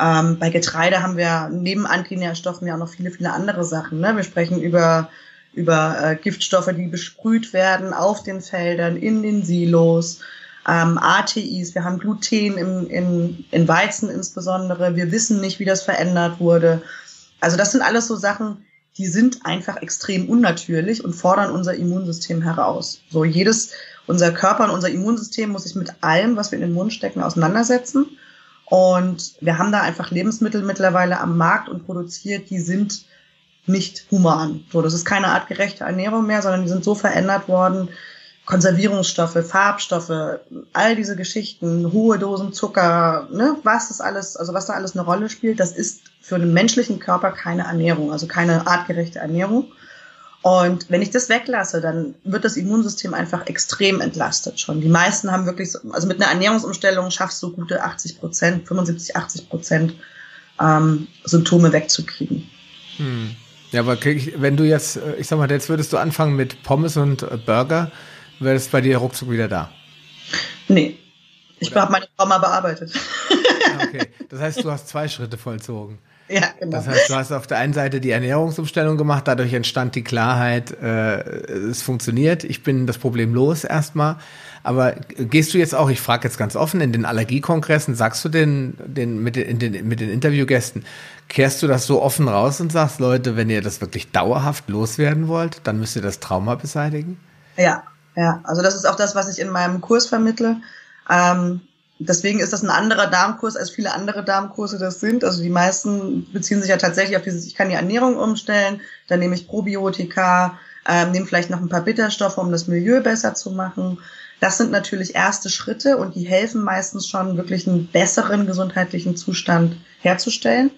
ähm, bei Getreide haben wir neben Antinährstoffen ja auch noch viele, viele andere Sachen. Ne? Wir sprechen über, über äh, Giftstoffe, die besprüht werden auf den Feldern, in den Silos, ähm, ATIs, wir haben Gluten im, in, in Weizen insbesondere. Wir wissen nicht, wie das verändert wurde. Also das sind alles so Sachen, die sind einfach extrem unnatürlich und fordern unser Immunsystem heraus. So jedes, unser Körper und unser Immunsystem muss sich mit allem, was wir in den Mund stecken, auseinandersetzen. Und wir haben da einfach Lebensmittel mittlerweile am Markt und produziert, die sind nicht human. So, das ist keine artgerechte Ernährung mehr, sondern die sind so verändert worden. Konservierungsstoffe, Farbstoffe, all diese Geschichten, hohe Dosen Zucker, ne, was das alles, also was da alles eine Rolle spielt, das ist für den menschlichen Körper keine Ernährung, also keine artgerechte Ernährung. Und wenn ich das weglasse, dann wird das Immunsystem einfach extrem entlastet schon. Die meisten haben wirklich, so, also mit einer Ernährungsumstellung schaffst du gute 80 Prozent, 75, 80 Prozent ähm, Symptome wegzukriegen. Hm. Ja, aber ich, wenn du jetzt, äh, ich sag mal, jetzt würdest du anfangen mit Pommes und äh, Burger, wäre das bei dir ruckzuck wieder da? Nee. Ich habe meine Trauma bearbeitet. Ah, okay. Das heißt, du hast zwei Schritte vollzogen. Ja, genau. Das heißt, du hast auf der einen Seite die Ernährungsumstellung gemacht, dadurch entstand die Klarheit, äh, es funktioniert, ich bin das Problem los erstmal. Aber gehst du jetzt auch, ich frage jetzt ganz offen, in den Allergiekongressen, sagst du den, den, mit, den, den, mit den Interviewgästen, kehrst du das so offen raus und sagst, Leute, wenn ihr das wirklich dauerhaft loswerden wollt, dann müsst ihr das Trauma beseitigen? Ja, ja. Also das ist auch das, was ich in meinem Kurs vermittle. Ähm, deswegen ist das ein anderer Darmkurs, als viele andere Darmkurse das sind. Also die meisten beziehen sich ja tatsächlich auf dieses, ich kann die Ernährung umstellen, dann nehme ich Probiotika, ähm, nehme vielleicht noch ein paar Bitterstoffe, um das Milieu besser zu machen. Das sind natürlich erste Schritte und die helfen meistens schon, wirklich einen besseren gesundheitlichen Zustand herzustellen.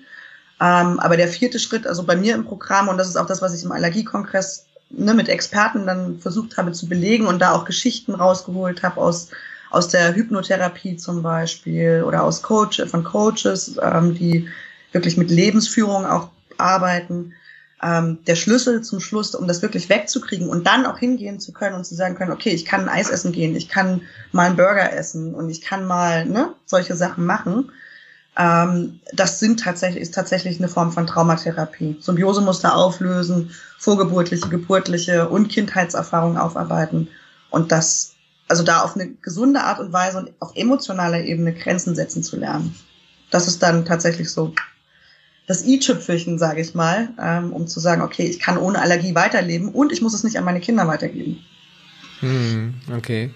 Ähm, aber der vierte Schritt, also bei mir im Programm, und das ist auch das, was ich im Allergiekongress ne, mit Experten dann versucht habe zu belegen und da auch Geschichten rausgeholt habe aus aus der Hypnotherapie zum Beispiel oder aus Coach, von Coaches, ähm, die wirklich mit Lebensführung auch arbeiten. Ähm, der Schlüssel zum Schluss, um das wirklich wegzukriegen und dann auch hingehen zu können und zu sagen können, okay, ich kann ein Eis essen gehen, ich kann mal einen Burger essen und ich kann mal ne, solche Sachen machen. Ähm, das sind tatsächlich, ist tatsächlich eine Form von Traumatherapie. Symbiosemuster auflösen, vorgeburtliche, geburtliche und Kindheitserfahrungen aufarbeiten. Und das also da auf eine gesunde Art und Weise und auf emotionaler Ebene Grenzen setzen zu lernen. Das ist dann tatsächlich so das i-Tüpfelchen, sage ich mal, ähm, um zu sagen, okay, ich kann ohne Allergie weiterleben und ich muss es nicht an meine Kinder weitergeben. Hm, okay.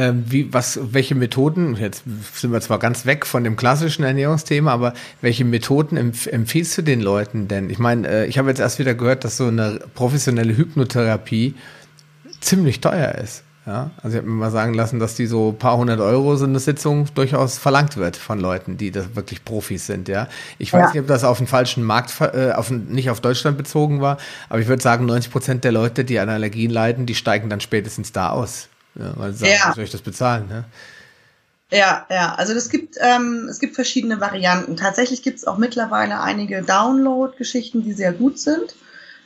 Ähm, wie, was, welche Methoden, jetzt sind wir zwar ganz weg von dem klassischen Ernährungsthema, aber welche Methoden empf empfiehlst du den Leuten denn? Ich meine, äh, ich habe jetzt erst wieder gehört, dass so eine professionelle Hypnotherapie ziemlich teuer ist. Ja, also ich habe mir mal sagen lassen, dass die so ein paar hundert Euro so eine Sitzung durchaus verlangt wird von Leuten, die das wirklich Profis sind. Ja, ich weiß ja. nicht, ob das auf den falschen Markt, äh, auf nicht auf Deutschland bezogen war, aber ich würde sagen, 90 Prozent der Leute, die an Allergien leiden, die steigen dann spätestens da aus, ja, weil sie sagen, ja. soll ich das bezahlen? Ne? Ja, ja, also es gibt, ähm, es gibt verschiedene Varianten. Tatsächlich gibt es auch mittlerweile einige Download-Geschichten, die sehr gut sind.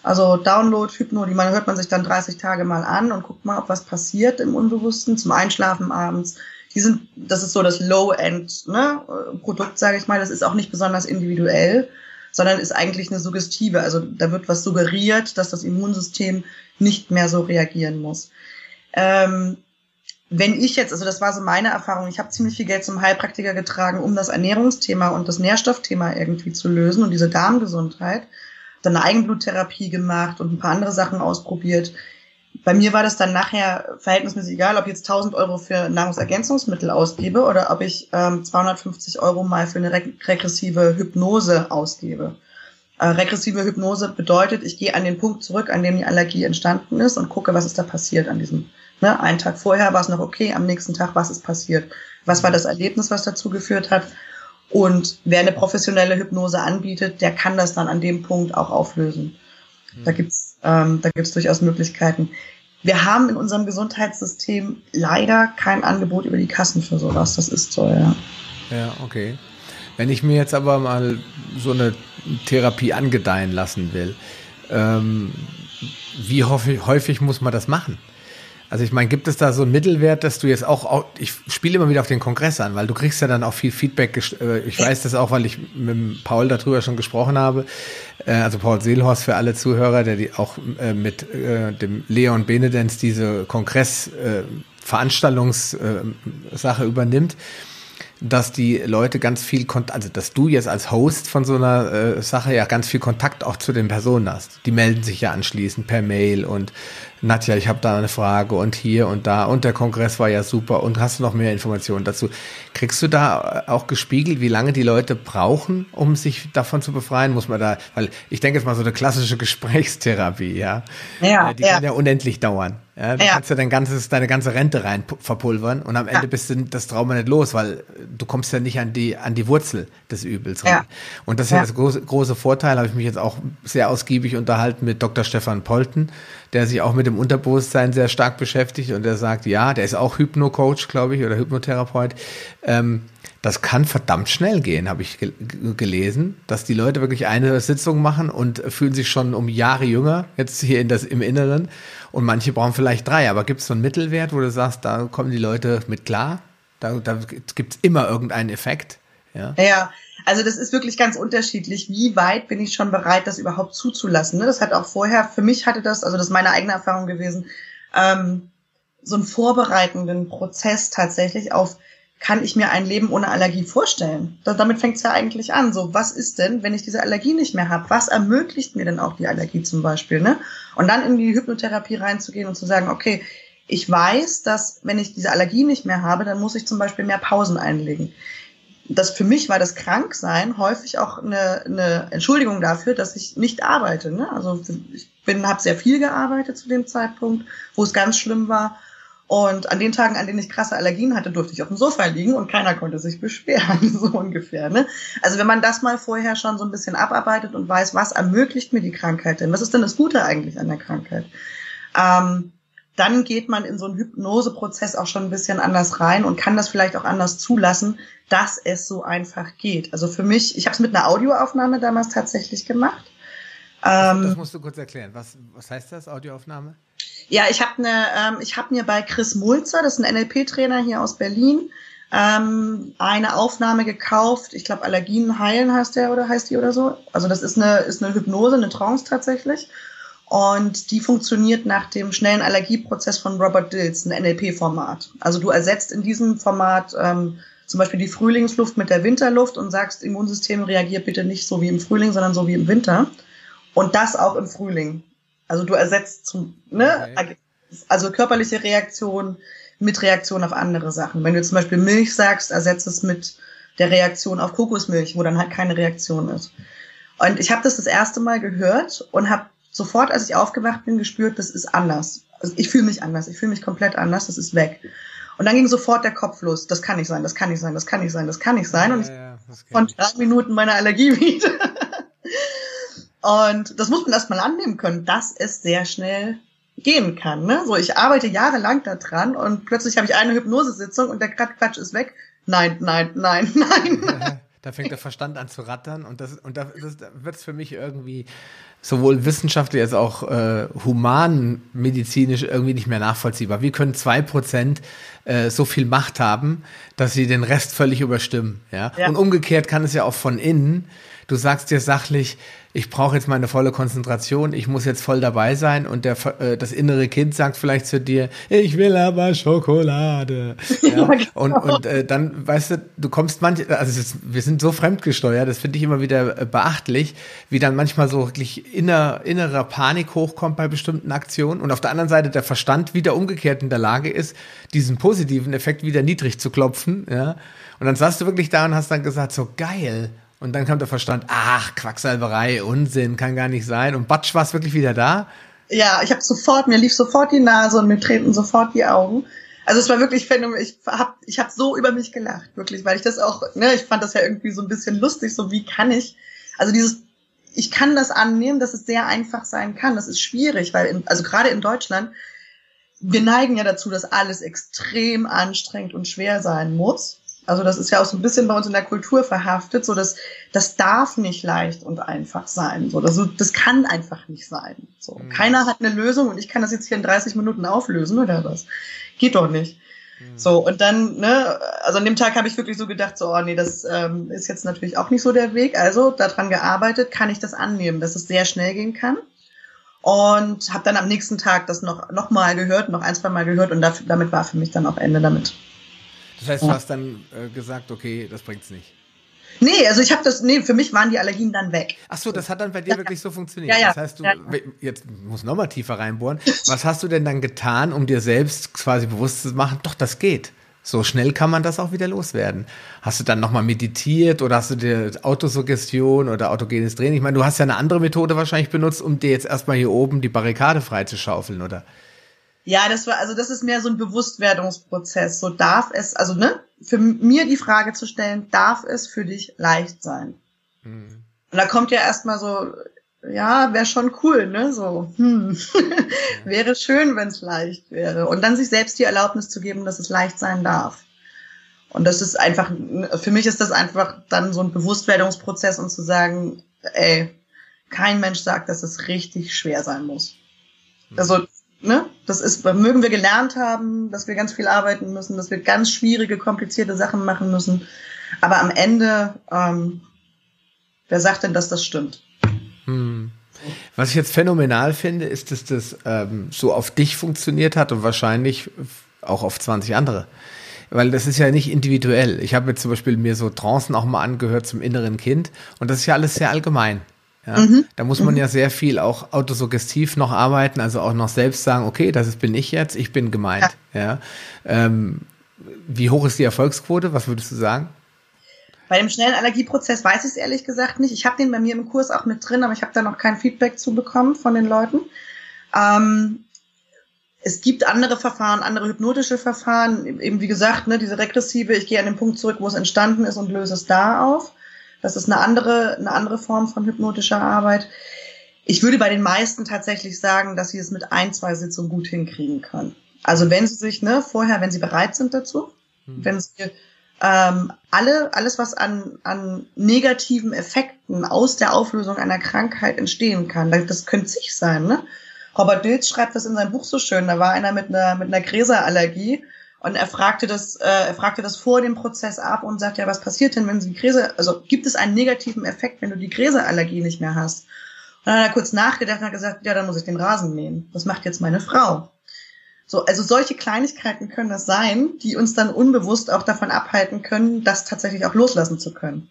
Also Download, Hypno, die man hört man sich dann 30 Tage mal an und guckt mal, ob was passiert im Unbewussten zum Einschlafen abends. Die sind, das ist so das Low-End ne, Produkt, sage ich mal. Das ist auch nicht besonders individuell, sondern ist eigentlich eine Suggestive. Also da wird was suggeriert, dass das Immunsystem nicht mehr so reagieren muss. Ähm, wenn ich jetzt, also das war so meine Erfahrung, ich habe ziemlich viel Geld zum Heilpraktiker getragen, um das Ernährungsthema und das Nährstoffthema irgendwie zu lösen und diese Darmgesundheit. Dann eine Eigenbluttherapie gemacht und ein paar andere Sachen ausprobiert. Bei mir war das dann nachher verhältnismäßig egal, ob ich jetzt 1000 Euro für Nahrungsergänzungsmittel ausgebe oder ob ich ähm, 250 Euro mal für eine regressive Hypnose ausgebe. Äh, regressive Hypnose bedeutet, ich gehe an den Punkt zurück, an dem die Allergie entstanden ist und gucke, was ist da passiert an diesem Ne? Einen Tag vorher war es noch okay, am nächsten Tag, was ist passiert? Was war das Erlebnis, was dazu geführt hat? Und wer eine professionelle Hypnose anbietet, der kann das dann an dem Punkt auch auflösen. Da gibt's ähm, da gibt's durchaus Möglichkeiten. Wir haben in unserem Gesundheitssystem leider kein Angebot über die Kassen für sowas. Das ist so, ja. Ja, okay. Wenn ich mir jetzt aber mal so eine Therapie angedeihen lassen will, ähm, wie häufig, häufig muss man das machen? Also ich meine, gibt es da so einen Mittelwert, dass du jetzt auch, ich spiele immer wieder auf den Kongress an, weil du kriegst ja dann auch viel Feedback. Äh, ich weiß das auch, weil ich mit Paul darüber schon gesprochen habe. Äh, also Paul Seelhorst für alle Zuhörer, der die auch äh, mit dem Leon Benedenz diese Kongress-Veranstaltungssache übernimmt dass die Leute ganz viel Kontakt, also dass du jetzt als Host von so einer äh, Sache ja ganz viel Kontakt auch zu den Personen hast. Die melden sich ja anschließend per Mail und Nadja, ich habe da eine Frage und hier und da und der Kongress war ja super und hast du noch mehr Informationen dazu? Kriegst du da auch gespiegelt, wie lange die Leute brauchen, um sich davon zu befreien? Muss man da, weil ich denke jetzt mal so eine klassische Gesprächstherapie, ja, ja äh, die ja. kann ja unendlich dauern. Ja, du ja. kannst ja dein ganzes, deine ganze Rente rein verpulvern und am Ende ja. bist du das Trauma nicht los, weil du kommst ja nicht an die, an die Wurzel des Übels ran. Und das ist ja, das große, große Vorteil, habe ich mich jetzt auch sehr ausgiebig unterhalten mit Dr. Stefan Polten, der sich auch mit dem Unterbewusstsein sehr stark beschäftigt und der sagt, ja, der ist auch Hypno-Coach, glaube ich, oder Hypnotherapeut. Ähm, das kann verdammt schnell gehen, habe ich gelesen, dass die Leute wirklich eine Sitzung machen und fühlen sich schon um Jahre jünger, jetzt hier in das, im Inneren. Und manche brauchen vielleicht drei. Aber gibt es so einen Mittelwert, wo du sagst, da kommen die Leute mit klar? Da, da gibt es immer irgendeinen Effekt. Ja. ja, also das ist wirklich ganz unterschiedlich. Wie weit bin ich schon bereit, das überhaupt zuzulassen? Ne? Das hat auch vorher, für mich hatte das, also das ist meine eigene Erfahrung gewesen, ähm, so einen vorbereitenden Prozess tatsächlich auf, kann ich mir ein Leben ohne Allergie vorstellen? Da, damit fängt es ja eigentlich an. So, was ist denn, wenn ich diese Allergie nicht mehr habe? Was ermöglicht mir denn auch die Allergie zum Beispiel? Ne? Und dann in die Hypnotherapie reinzugehen und zu sagen, okay, ich weiß, dass wenn ich diese Allergie nicht mehr habe, dann muss ich zum Beispiel mehr Pausen einlegen das für mich war das Kranksein häufig auch eine, eine Entschuldigung dafür, dass ich nicht arbeite. Ne? Also ich bin, habe sehr viel gearbeitet zu dem Zeitpunkt, wo es ganz schlimm war. Und an den Tagen, an denen ich krasse Allergien hatte, durfte ich auf dem Sofa liegen und keiner konnte sich beschweren, so ungefähr. Ne? Also wenn man das mal vorher schon so ein bisschen abarbeitet und weiß, was ermöglicht mir die Krankheit denn? Was ist denn das Gute eigentlich an der Krankheit? Ähm, dann geht man in so einen Hypnoseprozess auch schon ein bisschen anders rein und kann das vielleicht auch anders zulassen, dass es so einfach geht. Also für mich, ich habe es mit einer Audioaufnahme damals tatsächlich gemacht. Das, das ähm, musst du kurz erklären. Was, was heißt das, Audioaufnahme? Ja, ich habe ne, ähm, ich habe mir bei Chris Mulzer, das ist ein NLP-Trainer hier aus Berlin, ähm, eine Aufnahme gekauft. Ich glaube, Allergien heilen heißt der oder heißt die oder so. Also das ist eine, ist eine Hypnose, eine Trance tatsächlich. Und die funktioniert nach dem schnellen Allergieprozess von Robert Dills, ein NLP-Format. Also du ersetzt in diesem Format ähm, zum Beispiel die Frühlingsluft mit der Winterluft und sagst, Immunsystem reagiert bitte nicht so wie im Frühling, sondern so wie im Winter. Und das auch im Frühling. Also du ersetzt zum, ne, okay. also körperliche Reaktion mit Reaktion auf andere Sachen. Wenn du zum Beispiel Milch sagst, ersetzt es mit der Reaktion auf Kokosmilch, wo dann halt keine Reaktion ist. Und ich habe das das erste Mal gehört und habe sofort, als ich aufgewacht bin, gespürt, das ist anders. Also ich fühle mich anders, ich fühle mich komplett anders, das ist weg. Und dann ging sofort der Kopf los. Das kann nicht sein, das kann nicht sein, das kann nicht sein, das kann nicht sein. Und ja, ja, von drei Minuten meiner Allergie wieder. Und das muss man erstmal annehmen können, dass es sehr schnell gehen kann. Ne? So, ich arbeite jahrelang daran und plötzlich habe ich eine Hypnosesitzung und der Quatsch ist weg. nein, nein, nein, nein. Da fängt der Verstand an zu rattern und das und da, das, da wird es für mich irgendwie sowohl wissenschaftlich als auch äh, humanmedizinisch irgendwie nicht mehr nachvollziehbar. Wie können zwei Prozent äh, so viel Macht haben, dass sie den Rest völlig überstimmen? Ja? ja. Und umgekehrt kann es ja auch von innen. Du sagst dir sachlich, ich brauche jetzt meine volle Konzentration, ich muss jetzt voll dabei sein und der, äh, das innere Kind sagt vielleicht zu dir, ich will aber Schokolade. Ja, genau. Und, und äh, dann, weißt du, du kommst manchmal, also ist, wir sind so fremdgesteuert, das finde ich immer wieder äh, beachtlich, wie dann manchmal so wirklich inner, innerer Panik hochkommt bei bestimmten Aktionen und auf der anderen Seite der Verstand wieder umgekehrt in der Lage ist, diesen positiven Effekt wieder niedrig zu klopfen. Ja? Und dann saßt du wirklich da und hast dann gesagt, so geil, und dann kam der Verstand, ach, Quacksalberei, Unsinn, kann gar nicht sein. Und Batsch war es wirklich wieder da? Ja, ich habe sofort, mir lief sofort die Nase und mir treten sofort die Augen. Also es war wirklich phänomenal. Ich habe ich hab so über mich gelacht, wirklich, weil ich das auch, ne, ich fand das ja irgendwie so ein bisschen lustig, so wie kann ich, also dieses, ich kann das annehmen, dass es sehr einfach sein kann. Das ist schwierig, weil, in, also gerade in Deutschland, wir neigen ja dazu, dass alles extrem anstrengend und schwer sein muss. Also das ist ja auch so ein bisschen bei uns in der Kultur verhaftet, so dass das darf nicht leicht und einfach sein. So, das, das kann einfach nicht sein. So, mhm. keiner hat eine Lösung und ich kann das jetzt hier in 30 Minuten auflösen oder was? Geht doch nicht. Mhm. So, und dann, ne, also an dem Tag habe ich wirklich so gedacht, so, oh nee, das ähm, ist jetzt natürlich auch nicht so der Weg. Also daran gearbeitet, kann ich das annehmen, dass es sehr schnell gehen kann. Und habe dann am nächsten Tag das noch, noch mal gehört, noch ein, zwei Mal gehört und dafür, damit war für mich dann auch Ende damit. Das heißt, du hast dann äh, gesagt, okay, das bringt's nicht. Nee, also ich habe das, nee, für mich waren die Allergien dann weg. Ach so, das hat dann bei dir ja. wirklich so funktioniert. Ja, ja. Das heißt, du, jetzt muss noch mal tiefer reinbohren. Was hast du denn dann getan, um dir selbst quasi bewusst zu machen, doch, das geht. So schnell kann man das auch wieder loswerden. Hast du dann nochmal meditiert oder hast du dir Autosuggestion oder autogenes Training? Ich meine, du hast ja eine andere Methode wahrscheinlich benutzt, um dir jetzt erstmal hier oben die Barrikade freizuschaufeln, oder? Ja, das war, also das ist mehr so ein Bewusstwerdungsprozess. So darf es, also ne, für mir die Frage zu stellen, darf es für dich leicht sein? Mhm. Und da kommt ja erstmal so, ja, wäre schon cool, ne? So, hm, wäre schön, wenn es leicht wäre. Und dann sich selbst die Erlaubnis zu geben, dass es leicht sein darf. Und das ist einfach, für mich ist das einfach dann so ein Bewusstwerdungsprozess und zu sagen, ey, kein Mensch sagt, dass es richtig schwer sein muss. Mhm. Also ne, das ist, mögen wir gelernt haben, dass wir ganz viel arbeiten müssen, dass wir ganz schwierige, komplizierte Sachen machen müssen. Aber am Ende, ähm, wer sagt denn, dass das stimmt? Hm. Was ich jetzt phänomenal finde, ist, dass das ähm, so auf dich funktioniert hat und wahrscheinlich auch auf 20 andere. Weil das ist ja nicht individuell. Ich habe jetzt zum Beispiel mir so Trancen auch mal angehört zum inneren Kind und das ist ja alles sehr allgemein. Ja? Mhm. Da muss man mhm. ja sehr viel auch autosuggestiv noch arbeiten, also auch noch selbst sagen, okay, das ist, bin ich jetzt, ich bin gemeint. Ja. ja? Ähm, wie hoch ist die Erfolgsquote? Was würdest du sagen? Bei dem schnellen Allergieprozess weiß ich es ehrlich gesagt nicht. Ich habe den bei mir im Kurs auch mit drin, aber ich habe da noch kein Feedback zu bekommen von den Leuten. Ähm, es gibt andere Verfahren, andere hypnotische Verfahren, eben wie gesagt, ne, diese regressive, ich gehe an den Punkt zurück, wo es entstanden ist und löse es da auf. Das ist eine andere, eine andere Form von hypnotischer Arbeit. Ich würde bei den meisten tatsächlich sagen, dass sie es mit ein, zwei Sitzungen gut hinkriegen können. Also wenn sie sich, ne, vorher, wenn sie bereit sind dazu, mhm. wenn sie ähm, alle, alles, was an, an negativen Effekten aus der Auflösung einer Krankheit entstehen kann, das könnte sich sein, ne? Robert Dilz schreibt das in seinem Buch so schön. Da war einer mit einer, mit einer Gräserallergie und er fragte das, äh, er fragte das vor dem Prozess ab und sagte, ja, was passiert denn, wenn Sie die Gräser, also gibt es einen negativen Effekt, wenn du die Gräserallergie nicht mehr hast? Und dann hat er kurz nachgedacht und hat gesagt, ja, dann muss ich den Rasen mähen. Das macht jetzt meine Frau. So, also solche Kleinigkeiten können das sein, die uns dann unbewusst auch davon abhalten können, das tatsächlich auch loslassen zu können.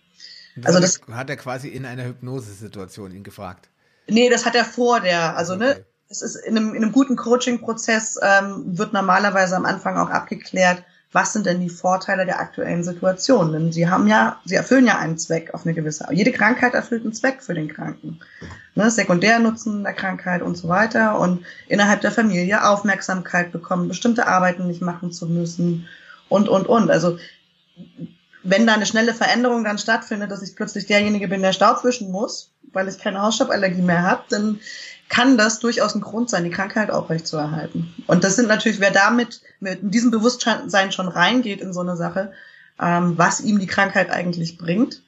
Also das hat er quasi in einer Hypnosesituation ihn gefragt. Nee, das hat er vor der, also ne, okay. ne, es ist in einem, in einem guten Coaching-Prozess ähm, wird normalerweise am Anfang auch abgeklärt, was sind denn die Vorteile der aktuellen Situation? Denn sie haben ja, sie erfüllen ja einen Zweck auf eine gewisse, jede Krankheit erfüllt einen Zweck für den Kranken. Ne, Sekundärnutzen der Krankheit und so weiter und innerhalb der Familie Aufmerksamkeit bekommen, bestimmte Arbeiten nicht machen zu müssen und, und, und. Also, wenn da eine schnelle Veränderung dann stattfindet, dass ich plötzlich derjenige bin, der Staub wischen muss, weil ich keine Hausstauballergie mehr habe, dann kann das durchaus ein Grund sein, die Krankheit aufrechtzuerhalten. Und das sind natürlich, wer damit mit diesem Bewusstsein schon reingeht in so eine Sache, ähm, was ihm die Krankheit eigentlich bringt,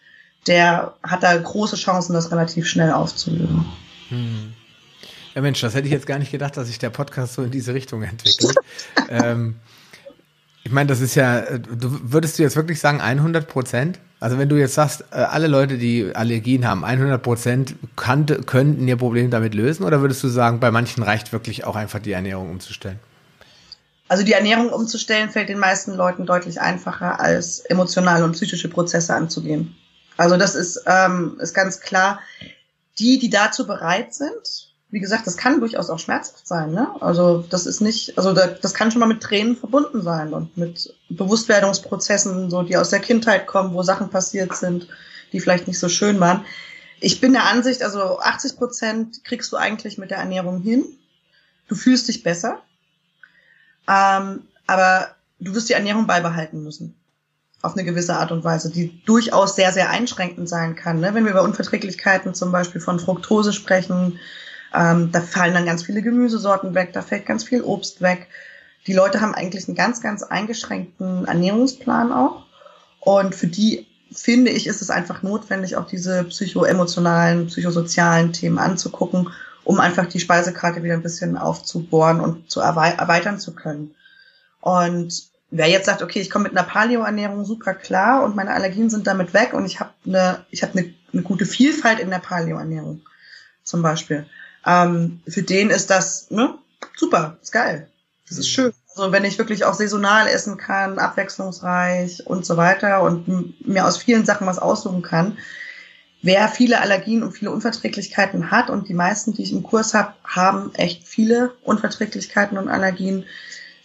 der hat da große Chancen, das relativ schnell aufzulösen. Hm. Ja Mensch, das hätte ich jetzt gar nicht gedacht, dass sich der Podcast so in diese Richtung entwickelt. ähm, ich meine, das ist ja, du würdest du jetzt wirklich sagen 100 Prozent? Also wenn du jetzt sagst, äh, alle Leute, die Allergien haben, 100 Prozent könnten ihr Problem damit lösen? Oder würdest du sagen, bei manchen reicht wirklich auch einfach die Ernährung umzustellen? Also die Ernährung umzustellen fällt den meisten Leuten deutlich einfacher, als emotionale und psychische Prozesse anzugehen. Also das ist, ähm, ist ganz klar. Die, die dazu bereit sind, wie gesagt, das kann durchaus auch schmerzhaft sein. Ne? Also das ist nicht, also das kann schon mal mit Tränen verbunden sein und mit Bewusstwerdungsprozessen, so die aus der Kindheit kommen, wo Sachen passiert sind, die vielleicht nicht so schön waren. Ich bin der Ansicht, also 80 Prozent kriegst du eigentlich mit der Ernährung hin. Du fühlst dich besser, ähm, aber du wirst die Ernährung beibehalten müssen auf eine gewisse Art und Weise, die durchaus sehr, sehr einschränkend sein kann. Ne? Wenn wir über Unverträglichkeiten zum Beispiel von Fructose sprechen, ähm, da fallen dann ganz viele Gemüsesorten weg, da fällt ganz viel Obst weg. Die Leute haben eigentlich einen ganz, ganz eingeschränkten Ernährungsplan auch. Und für die, finde ich, ist es einfach notwendig, auch diese psychoemotionalen, psychosozialen Themen anzugucken, um einfach die Speisekarte wieder ein bisschen aufzubohren und zu erweitern zu können. Und wer jetzt sagt, okay, ich komme mit einer Paleo-Ernährung super klar und meine Allergien sind damit weg und ich habe eine, ich habe eine, eine gute Vielfalt in der Paleo-Ernährung zum Beispiel, ähm, für den ist das ne, super, ist geil. Das ist mhm. schön. Also wenn ich wirklich auch saisonal essen kann, abwechslungsreich und so weiter und mir aus vielen Sachen was aussuchen kann, wer viele Allergien und viele Unverträglichkeiten hat und die meisten, die ich im Kurs habe, haben echt viele Unverträglichkeiten und Allergien.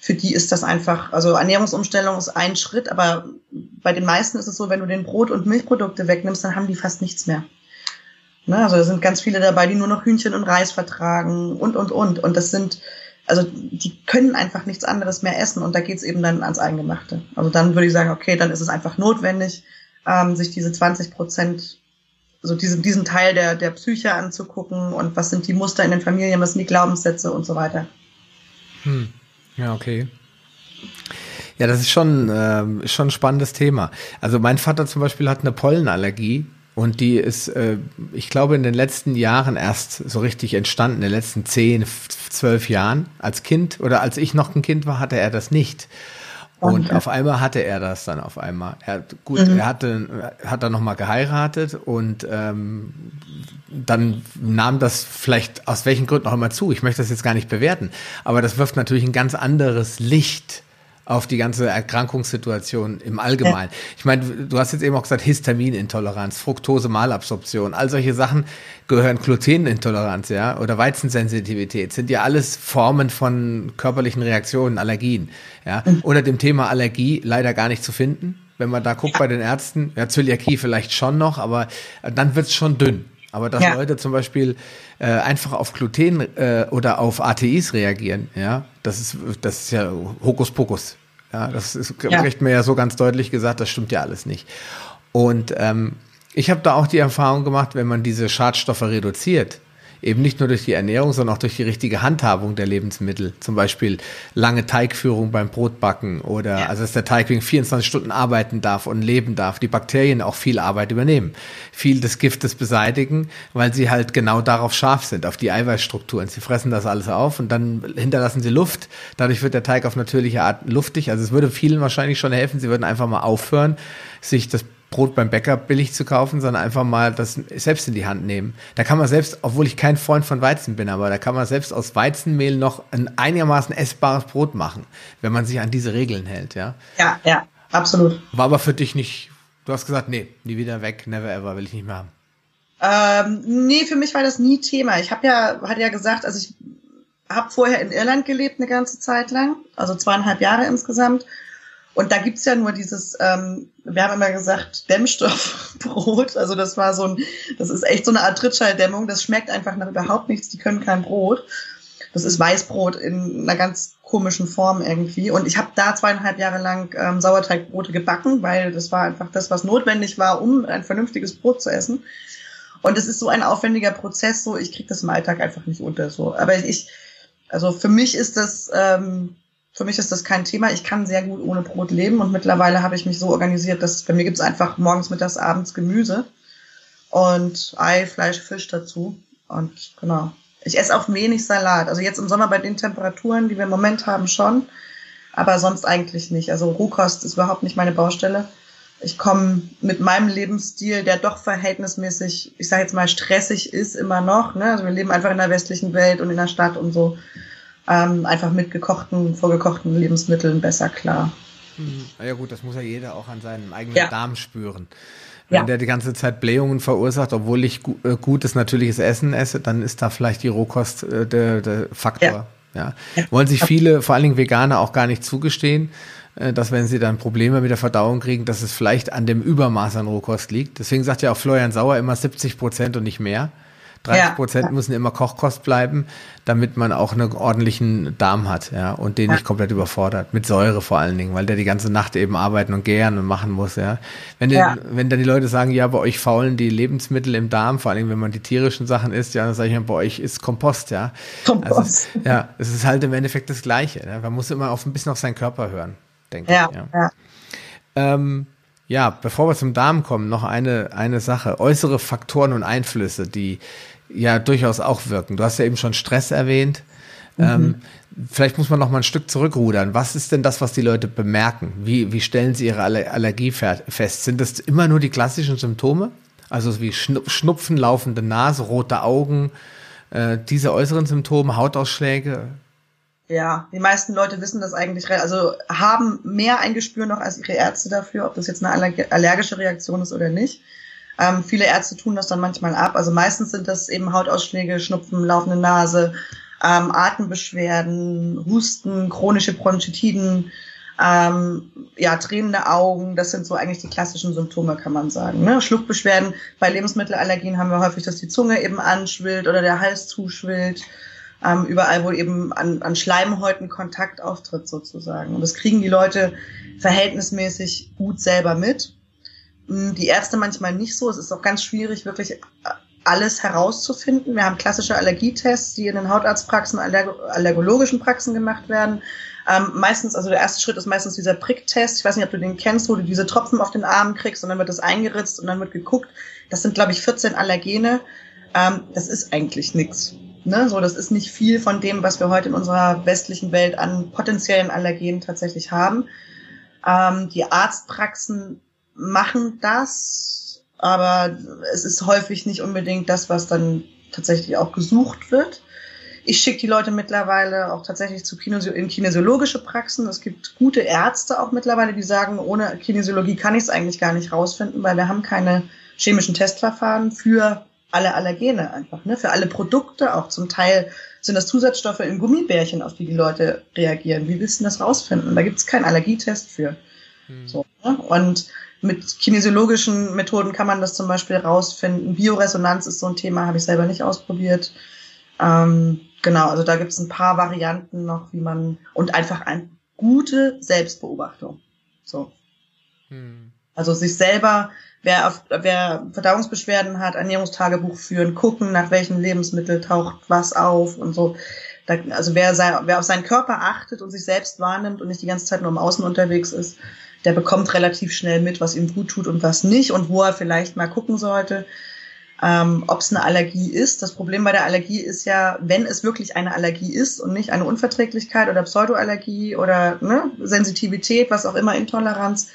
Für die ist das einfach, also Ernährungsumstellung ist ein Schritt, aber bei den meisten ist es so, wenn du den Brot- und Milchprodukte wegnimmst, dann haben die fast nichts mehr. Ne? Also da sind ganz viele dabei, die nur noch Hühnchen und Reis vertragen und, und, und. Und das sind, also die können einfach nichts anderes mehr essen und da geht's eben dann ans Eingemachte. Also dann würde ich sagen, okay, dann ist es einfach notwendig, ähm, sich diese 20 Prozent, also diesen, diesen Teil der, der Psyche anzugucken und was sind die Muster in den Familien, was sind die Glaubenssätze und so weiter. Hm. Ja, okay. Ja, das ist schon, äh, schon ein spannendes Thema. Also mein Vater zum Beispiel hat eine Pollenallergie und die ist, äh, ich glaube, in den letzten Jahren erst so richtig entstanden, in den letzten zehn, zwölf Jahren. Als Kind oder als ich noch ein Kind war, hatte er das nicht. Und okay. auf einmal hatte er das dann auf einmal. Er, gut, mhm. er hatte, hat dann nochmal geheiratet und ähm, dann nahm das vielleicht aus welchen Gründen auch immer zu. Ich möchte das jetzt gar nicht bewerten, aber das wirft natürlich ein ganz anderes Licht auf die ganze Erkrankungssituation im Allgemeinen. Ja. Ich meine, du hast jetzt eben auch gesagt, Histaminintoleranz, Fructose-Malabsorption, all solche Sachen gehören Glutenintoleranz, ja, oder Weizensensitivität, sind ja alles Formen von körperlichen Reaktionen, Allergien, ja. Mhm. Unter dem Thema Allergie leider gar nicht zu finden. Wenn man da guckt ja. bei den Ärzten, ja, Zöliakie vielleicht schon noch, aber dann wird's schon dünn. Aber dass ja. Leute zum Beispiel äh, einfach auf Gluten äh, oder auf ATIs reagieren, ja, das ist, das ist ja Hokuspokus. Ja, das ist, ja. kriegt mir ja so ganz deutlich gesagt, das stimmt ja alles nicht. Und ähm, ich habe da auch die Erfahrung gemacht, wenn man diese Schadstoffe reduziert, Eben nicht nur durch die Ernährung, sondern auch durch die richtige Handhabung der Lebensmittel. Zum Beispiel lange Teigführung beim Brotbacken oder ja. also dass der Teig wegen 24 Stunden arbeiten darf und leben darf. Die Bakterien auch viel Arbeit übernehmen. Viel des Giftes beseitigen, weil sie halt genau darauf scharf sind, auf die Eiweißstrukturen. Sie fressen das alles auf und dann hinterlassen sie Luft. Dadurch wird der Teig auf natürliche Art luftig. Also es würde vielen wahrscheinlich schon helfen. Sie würden einfach mal aufhören, sich das Brot beim Bäcker billig zu kaufen, sondern einfach mal das selbst in die Hand nehmen. Da kann man selbst, obwohl ich kein Freund von Weizen bin, aber da kann man selbst aus Weizenmehl noch ein einigermaßen essbares Brot machen, wenn man sich an diese Regeln hält, ja? Ja, ja, absolut. War aber für dich nicht, du hast gesagt, nee, nie wieder weg, never ever, will ich nicht mehr haben. Ähm, nee, für mich war das nie Thema. Ich habe ja, hatte ja gesagt, also ich habe vorher in Irland gelebt eine ganze Zeit lang, also zweieinhalb Jahre insgesamt und da gibt's ja nur dieses, ähm, wir haben immer gesagt, Dämmstoffbrot. Also das war so ein, das ist echt so eine Art Trittschalldämmung. Das schmeckt einfach nach überhaupt nichts. Die können kein Brot. Das ist Weißbrot in einer ganz komischen Form irgendwie. Und ich habe da zweieinhalb Jahre lang ähm, Sauerteigbrote gebacken, weil das war einfach das, was notwendig war, um ein vernünftiges Brot zu essen. Und es ist so ein aufwendiger Prozess, so ich krieg das im Alltag einfach nicht unter. So, aber ich, also für mich ist das ähm, Für mich ist das kein Thema. Ich kann sehr gut ohne Brot leben und mittlerweile habe ich mich so organisiert, dass bei mir gibt es einfach morgens, mittags, abends Gemüse und Ei, Fleisch, Fisch dazu. Und genau. Ich esse auch wenig Salat. Also jetzt im Sommer bei den Temperaturen, die wir im Moment haben, schon. Aber sonst eigentlich nicht. Also Rohkost ist überhaupt nicht meine Baustelle. Ich komme mit meinem Lebensstil, der doch verhältnismäßig, ich sage jetzt mal, stressig ist, immer noch. Ne? Also wir leben einfach in der westlichen Welt und in der Stadt und so ähm, einfach mit gekochten, vorgekochten Lebensmitteln besser klar. Mhm. Ja gut, das muss ja jeder auch an seinem eigenen ja. Darm spüren. Wenn ja. der die ganze Zeit Blähungen verursacht, obwohl ich gu äh, gutes natürliches Essen esse, dann ist da vielleicht die Rohkost äh, der, der Faktor. Ja. ja. Wollen sich viele, vor allen Dingen Veganer, auch gar nicht zugestehen, äh, dass wenn sie dann Probleme mit der Verdauung kriegen, dass es vielleicht an dem Übermaß an Rohkost liegt. Deswegen sagt ja auch Florian Sauer immer 70 Prozent und nicht mehr. 30 Prozent ja. müssen immer Kochkost bleiben, damit man auch einen ordentlichen Darm hat, ja, und den ja. nicht komplett überfordert. Mit Säure vor allen Dingen, weil der die ganze Nacht eben arbeiten und gären und machen muss, ja. Wenn, ja. Den, wenn dann die Leute sagen, ja, bei euch faulen die Lebensmittel im Darm, vor allen Dingen, wenn man die tierischen Sachen isst, ja, dann sage ich, bei euch ist Kompost, ja. Kompost. Also, ja, es ist halt im Endeffekt das Gleiche. Ja? Man muss immer auf ein bisschen auf seinen Körper hören, denke ich. Ja. ja. Ähm, ja, bevor wir zum Darm kommen, noch eine, eine Sache. Äußere Faktoren und Einflüsse, die ja durchaus auch wirken. Du hast ja eben schon Stress erwähnt. Mhm. Ähm, vielleicht muss man noch mal ein Stück zurückrudern. Was ist denn das, was die Leute bemerken? Wie, wie stellen sie ihre Allergie fest? Sind das immer nur die klassischen Symptome? Also wie Schnupfen, laufende Nase, rote Augen, äh, diese äußeren Symptome, Hautausschläge? Ja, die meisten Leute wissen das eigentlich, also haben mehr ein Gespür noch als ihre Ärzte dafür, ob das jetzt eine allergische Reaktion ist oder nicht. Ähm, viele Ärzte tun das dann manchmal ab. Also meistens sind das eben Hautausschläge, Schnupfen, laufende Nase, ähm, Atembeschwerden, Husten, chronische Bronchitiden, ähm, ja, tränende Augen, das sind so eigentlich die klassischen Symptome, kann man sagen. Ne? Schluckbeschwerden bei Lebensmittelallergien haben wir häufig, dass die Zunge eben anschwillt oder der Hals zuschwillt. Ähm, überall, wo eben an, an Schleimhäuten Kontakt auftritt sozusagen. Und das kriegen die Leute verhältnismäßig gut selber mit. Hm, die Ärzte manchmal nicht so. Es ist auch ganz schwierig, wirklich äh, alles herauszufinden. Wir haben klassische Allergietests, die in den Hautarztpraxen, allerg allergologischen Praxen gemacht werden. Ähm, meistens, also der erste Schritt ist meistens dieser Pricktest. Ich weiß nicht, ob du den kennst, wo du diese Tropfen auf den Arm kriegst und dann wird das eingeritzt und dann wird geguckt. Das sind, glaube ich, 14 Allergene. Ähm, das ist eigentlich nichts. Ne? So, das ist nicht viel von dem, was wir heute in unserer westlichen Welt an potenziellen Allergenen tatsächlich haben. Ähm, die Arztpraxen machen das, aber es ist häufig nicht unbedingt das, was dann tatsächlich auch gesucht wird. Ich schicke die Leute mittlerweile auch tatsächlich zu Kinesi in kinesiologische Praxen. Es gibt gute Ärzte auch mittlerweile, die sagen, ohne Kinesiologie kann ich es eigentlich gar nicht rausfinden, weil wir haben keine chemischen Testverfahren für alle Allergene einfach, ne? für alle Produkte auch. Zum Teil sind das Zusatzstoffe in Gummibärchen, auf die die Leute reagieren. Wie willst du das rausfinden? Da gibt es keinen Allergietest für. Hm. So, ne? Und mit kinesiologischen Methoden kann man das zum Beispiel rausfinden. Bioresonanz ist so ein Thema, habe ich selber nicht ausprobiert. Ähm, genau, also da gibt es ein paar Varianten noch, wie man und einfach eine gute Selbstbeobachtung. So. Hm. Also sich selber, wer, auf, wer Verdauungsbeschwerden hat, Ernährungstagebuch führen, gucken, nach welchen Lebensmitteln taucht was auf und so. Da, also wer, sein, wer auf seinen Körper achtet und sich selbst wahrnimmt und nicht die ganze Zeit nur im Außen unterwegs ist, der bekommt relativ schnell mit, was ihm gut tut und was nicht und wo er vielleicht mal gucken sollte, ähm, ob es eine Allergie ist. Das Problem bei der Allergie ist ja, wenn es wirklich eine Allergie ist und nicht eine Unverträglichkeit oder Pseudoallergie oder ne, Sensitivität, was auch immer, Intoleranz,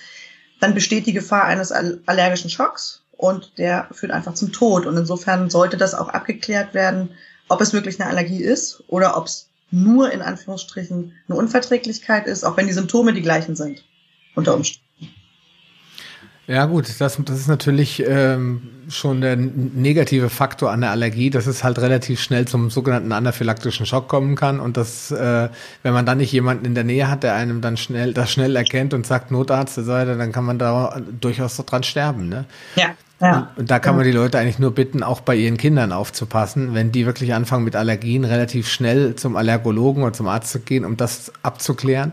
dann besteht die Gefahr eines allergischen Schocks und der führt einfach zum Tod. Und insofern sollte das auch abgeklärt werden, ob es wirklich eine Allergie ist oder ob es nur in Anführungsstrichen eine Unverträglichkeit ist, auch wenn die Symptome die gleichen sind unter Umständen. Ja gut, das, das ist natürlich ähm, schon der negative Faktor an der Allergie, dass es halt relativ schnell zum sogenannten anaphylaktischen Schock kommen kann und dass, äh, wenn man dann nicht jemanden in der Nähe hat, der einem dann schnell das schnell erkennt und sagt Notarzt, dann kann man da durchaus dran sterben. Ne? Ja. Ja. Und, da kann man die Leute eigentlich nur bitten, auch bei ihren Kindern aufzupassen, wenn die wirklich anfangen mit Allergien, relativ schnell zum Allergologen oder zum Arzt zu gehen, um das abzuklären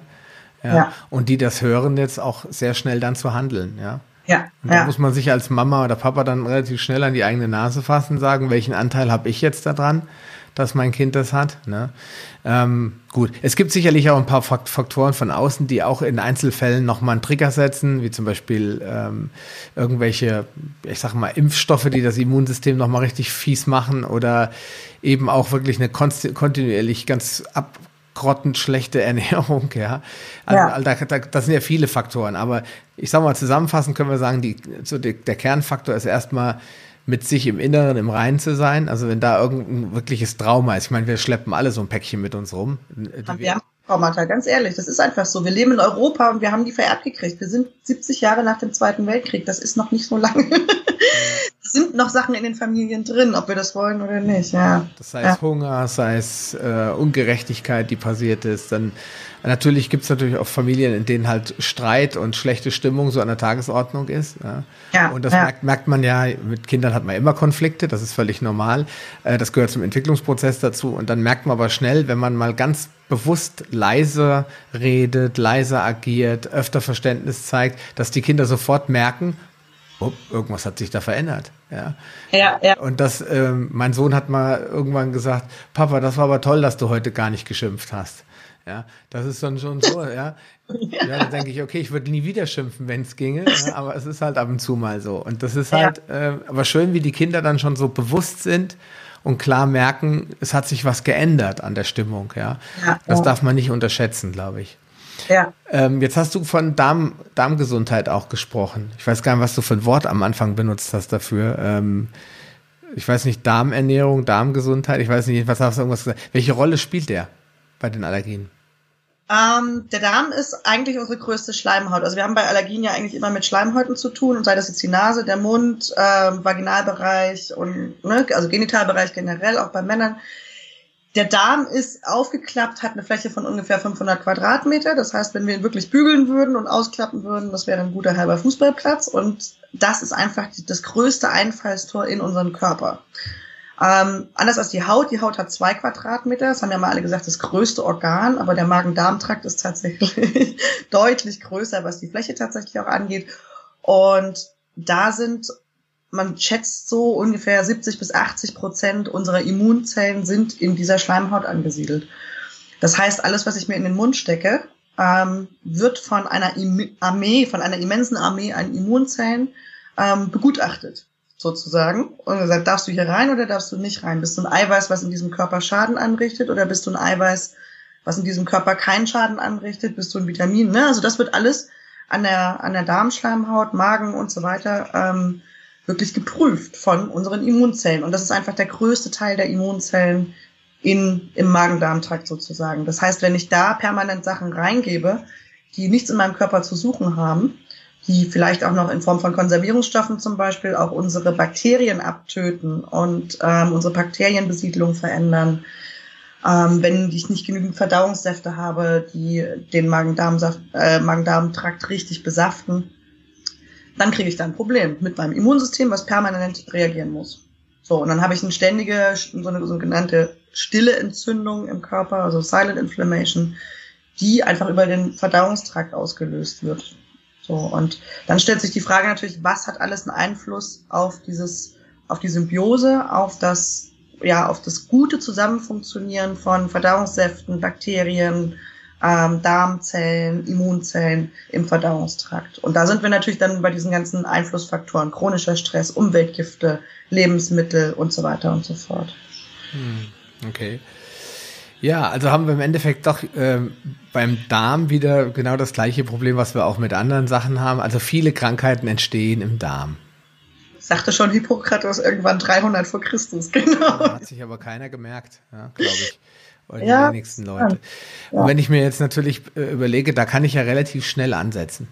ja. ja. Und die das hören jetzt auch sehr schnell dann zu handeln, ja. Ja. Und da ja. muss man sich als Mama oder Papa dann relativ schnell an die eigene Nase fassen, sagen, welchen Anteil habe ich jetzt daran, dass mein Kind das hat. Ne? Ähm, gut, es gibt sicherlich auch ein paar Faktoren von außen, die auch in Einzelfällen nochmal einen Trigger setzen, wie zum Beispiel ähm, irgendwelche, ich sag mal, Impfstoffe, die das Immunsystem nochmal richtig fies machen oder eben auch wirklich eine kontinuierlich ganz ab grottenschlechte Ernährung, ja. Also ja. Da, da, das sind ja viele Faktoren, aber ich sag mal, zusammenfassend können wir sagen, die, so die, der Kernfaktor ist erstmal mit sich im Inneren im Reinen zu sein. Also wenn da irgendein wirkliches Trauma ist, ich meine, wir schleppen alle so ein Päckchen mit uns rum. Wir haben Traumata, ganz ehrlich, das ist einfach so. Wir leben in Europa und wir haben die vererbt gekriegt. Wir sind 70 Jahre nach dem Zweiten Weltkrieg, das ist noch nicht so lange. sind noch Sachen in den Familien drin, ob wir das wollen oder nicht. Ja. Das heißt ja. Hunger, sei es äh, Ungerechtigkeit, die passiert ist. Dann natürlich gibt es natürlich auch Familien, in denen halt Streit und schlechte Stimmung so an der Tagesordnung ist. Ja. ja und das ja. Merkt, merkt man ja, mit Kindern hat man immer Konflikte, das ist völlig normal. Äh, das gehört zum Entwicklungsprozess dazu. Und dann merkt man aber schnell, wenn man mal ganz bewusst leiser redet, leiser agiert, öfter Verständnis zeigt, dass die Kinder sofort merken, oh, irgendwas hat sich da verändert. Ja, ja. ja. Und das, ähm, mein Sohn hat mal irgendwann gesagt, Papa, das war aber toll, dass du heute gar nicht geschimpft hast. Ja, das ist dann schon so, ja. Ja, da denke ich, okay, ich würde nie wieder schimpfen, wenn es ginge, ja, aber es ist halt ab und zu mal so. Und das ist halt, ja. äh, aber schön, wie die Kinder dann schon so bewusst sind und klar merken, es hat sich was geändert an der Stimmung, ja. ja das darf man nicht unterschätzen, glaube ich. Ja. Ähm, jetzt hast du von Darm, Darmgesundheit auch gesprochen. Ich weiß gar nicht, was du für ein Wort am Anfang benutzt hast dafür. Ähm, ich weiß nicht, Darmernährung, Darmgesundheit, ich weiß nicht, was hast du irgendwas gesagt. Welche Rolle spielt der bei den Allergien? Ähm, der Darm ist eigentlich unsere größte Schleimhaut. Also wir haben bei Allergien ja eigentlich immer mit Schleimhäuten zu tun, und sei das jetzt die Nase, der Mund, äh, Vaginalbereich und ne, also Genitalbereich generell, auch bei Männern. Der Darm ist aufgeklappt, hat eine Fläche von ungefähr 500 Quadratmeter. Das heißt, wenn wir ihn wirklich bügeln würden und ausklappen würden, das wäre ein guter halber Fußballplatz. Und das ist einfach das größte Einfallstor in unseren Körper. Ähm, anders als die Haut. Die Haut hat zwei Quadratmeter. Das haben ja mal alle gesagt, das größte Organ. Aber der Magen-Darm-Trakt ist tatsächlich deutlich größer, was die Fläche tatsächlich auch angeht. Und da sind man schätzt so ungefähr 70 bis 80 Prozent unserer Immunzellen sind in dieser Schleimhaut angesiedelt. Das heißt, alles, was ich mir in den Mund stecke, ähm, wird von einer Armee, von einer immensen Armee an Immunzellen ähm, begutachtet, sozusagen. Und gesagt, darfst du hier rein oder darfst du nicht rein? Bist du ein Eiweiß, was in diesem Körper Schaden anrichtet, oder bist du ein Eiweiß, was in diesem Körper keinen Schaden anrichtet? Bist du ein Vitamin? Ne? Also das wird alles an der, an der Darmschleimhaut, Magen und so weiter ähm, wirklich geprüft von unseren Immunzellen. Und das ist einfach der größte Teil der Immunzellen in, im Magen-Darm-Trakt sozusagen. Das heißt, wenn ich da permanent Sachen reingebe, die nichts in meinem Körper zu suchen haben, die vielleicht auch noch in Form von Konservierungsstoffen zum Beispiel auch unsere Bakterien abtöten und ähm, unsere Bakterienbesiedlung verändern. Ähm, wenn ich nicht genügend Verdauungssäfte habe, die den Magen-Darm-Trakt äh, Magen richtig besaften, dann kriege ich da ein Problem mit meinem Immunsystem, was permanent reagieren muss. So, und dann habe ich eine ständige, so eine sogenannte stille Entzündung im Körper, also Silent Inflammation, die einfach über den Verdauungstrakt ausgelöst wird. So, und dann stellt sich die Frage natürlich, was hat alles einen Einfluss auf dieses, auf die Symbiose, auf das, ja, auf das gute Zusammenfunktionieren von Verdauungssäften, Bakterien, ähm, Darmzellen, Immunzellen im Verdauungstrakt. Und da sind wir natürlich dann bei diesen ganzen Einflussfaktoren, chronischer Stress, Umweltgifte, Lebensmittel und so weiter und so fort. Hm, okay. Ja, also haben wir im Endeffekt doch äh, beim Darm wieder genau das gleiche Problem, was wir auch mit anderen Sachen haben. Also viele Krankheiten entstehen im Darm. Sagte schon Hippokrates irgendwann 300 vor Christus, genau. hat sich aber keiner gemerkt, ja, glaube ich. Oder ja, die wenigsten Leute. Ja. Und wenn ich mir jetzt natürlich äh, überlege, da kann ich ja relativ schnell ansetzen.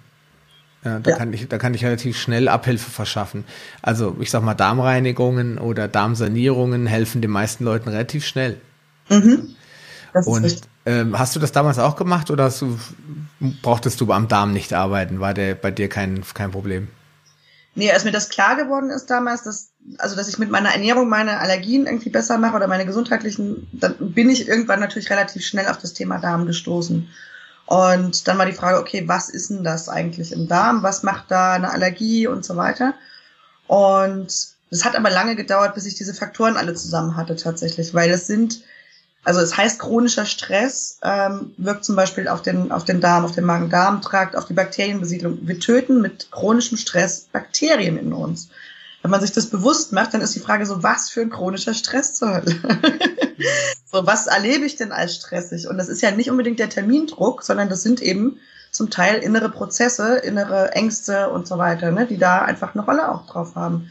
Ja, da, ja. Kann ich, da kann ich relativ schnell Abhilfe verschaffen. Also ich sag mal, Darmreinigungen oder Darmsanierungen helfen den meisten Leuten relativ schnell. Mhm. Und ähm, hast du das damals auch gemacht oder du, brauchtest du am Darm nicht arbeiten? War der bei dir kein, kein Problem? Nee, als mir das klar geworden ist damals, dass, also dass ich mit meiner Ernährung meine Allergien irgendwie besser mache oder meine gesundheitlichen, dann bin ich irgendwann natürlich relativ schnell auf das Thema Darm gestoßen. Und dann war die Frage, okay, was ist denn das eigentlich im Darm? Was macht da eine Allergie und so weiter? Und Das hat aber lange gedauert, bis ich diese Faktoren alle zusammen hatte tatsächlich, weil es sind, also es heißt chronischer Stress ähm, wirkt zum Beispiel auf den, auf den Darm, auf den Magen-Darm-Trakt, auf die Bakterienbesiedlung. Wir töten mit chronischem Stress Bakterien in uns. Wenn man sich das bewusst macht, dann ist die Frage so, was für ein chronischer Stress zur Hölle? so, was erlebe ich denn als stressig? Und das ist ja nicht unbedingt der Termindruck, sondern das sind eben zum Teil innere Prozesse, innere Ängste und so weiter, ne, die da einfach eine Rolle auch drauf haben.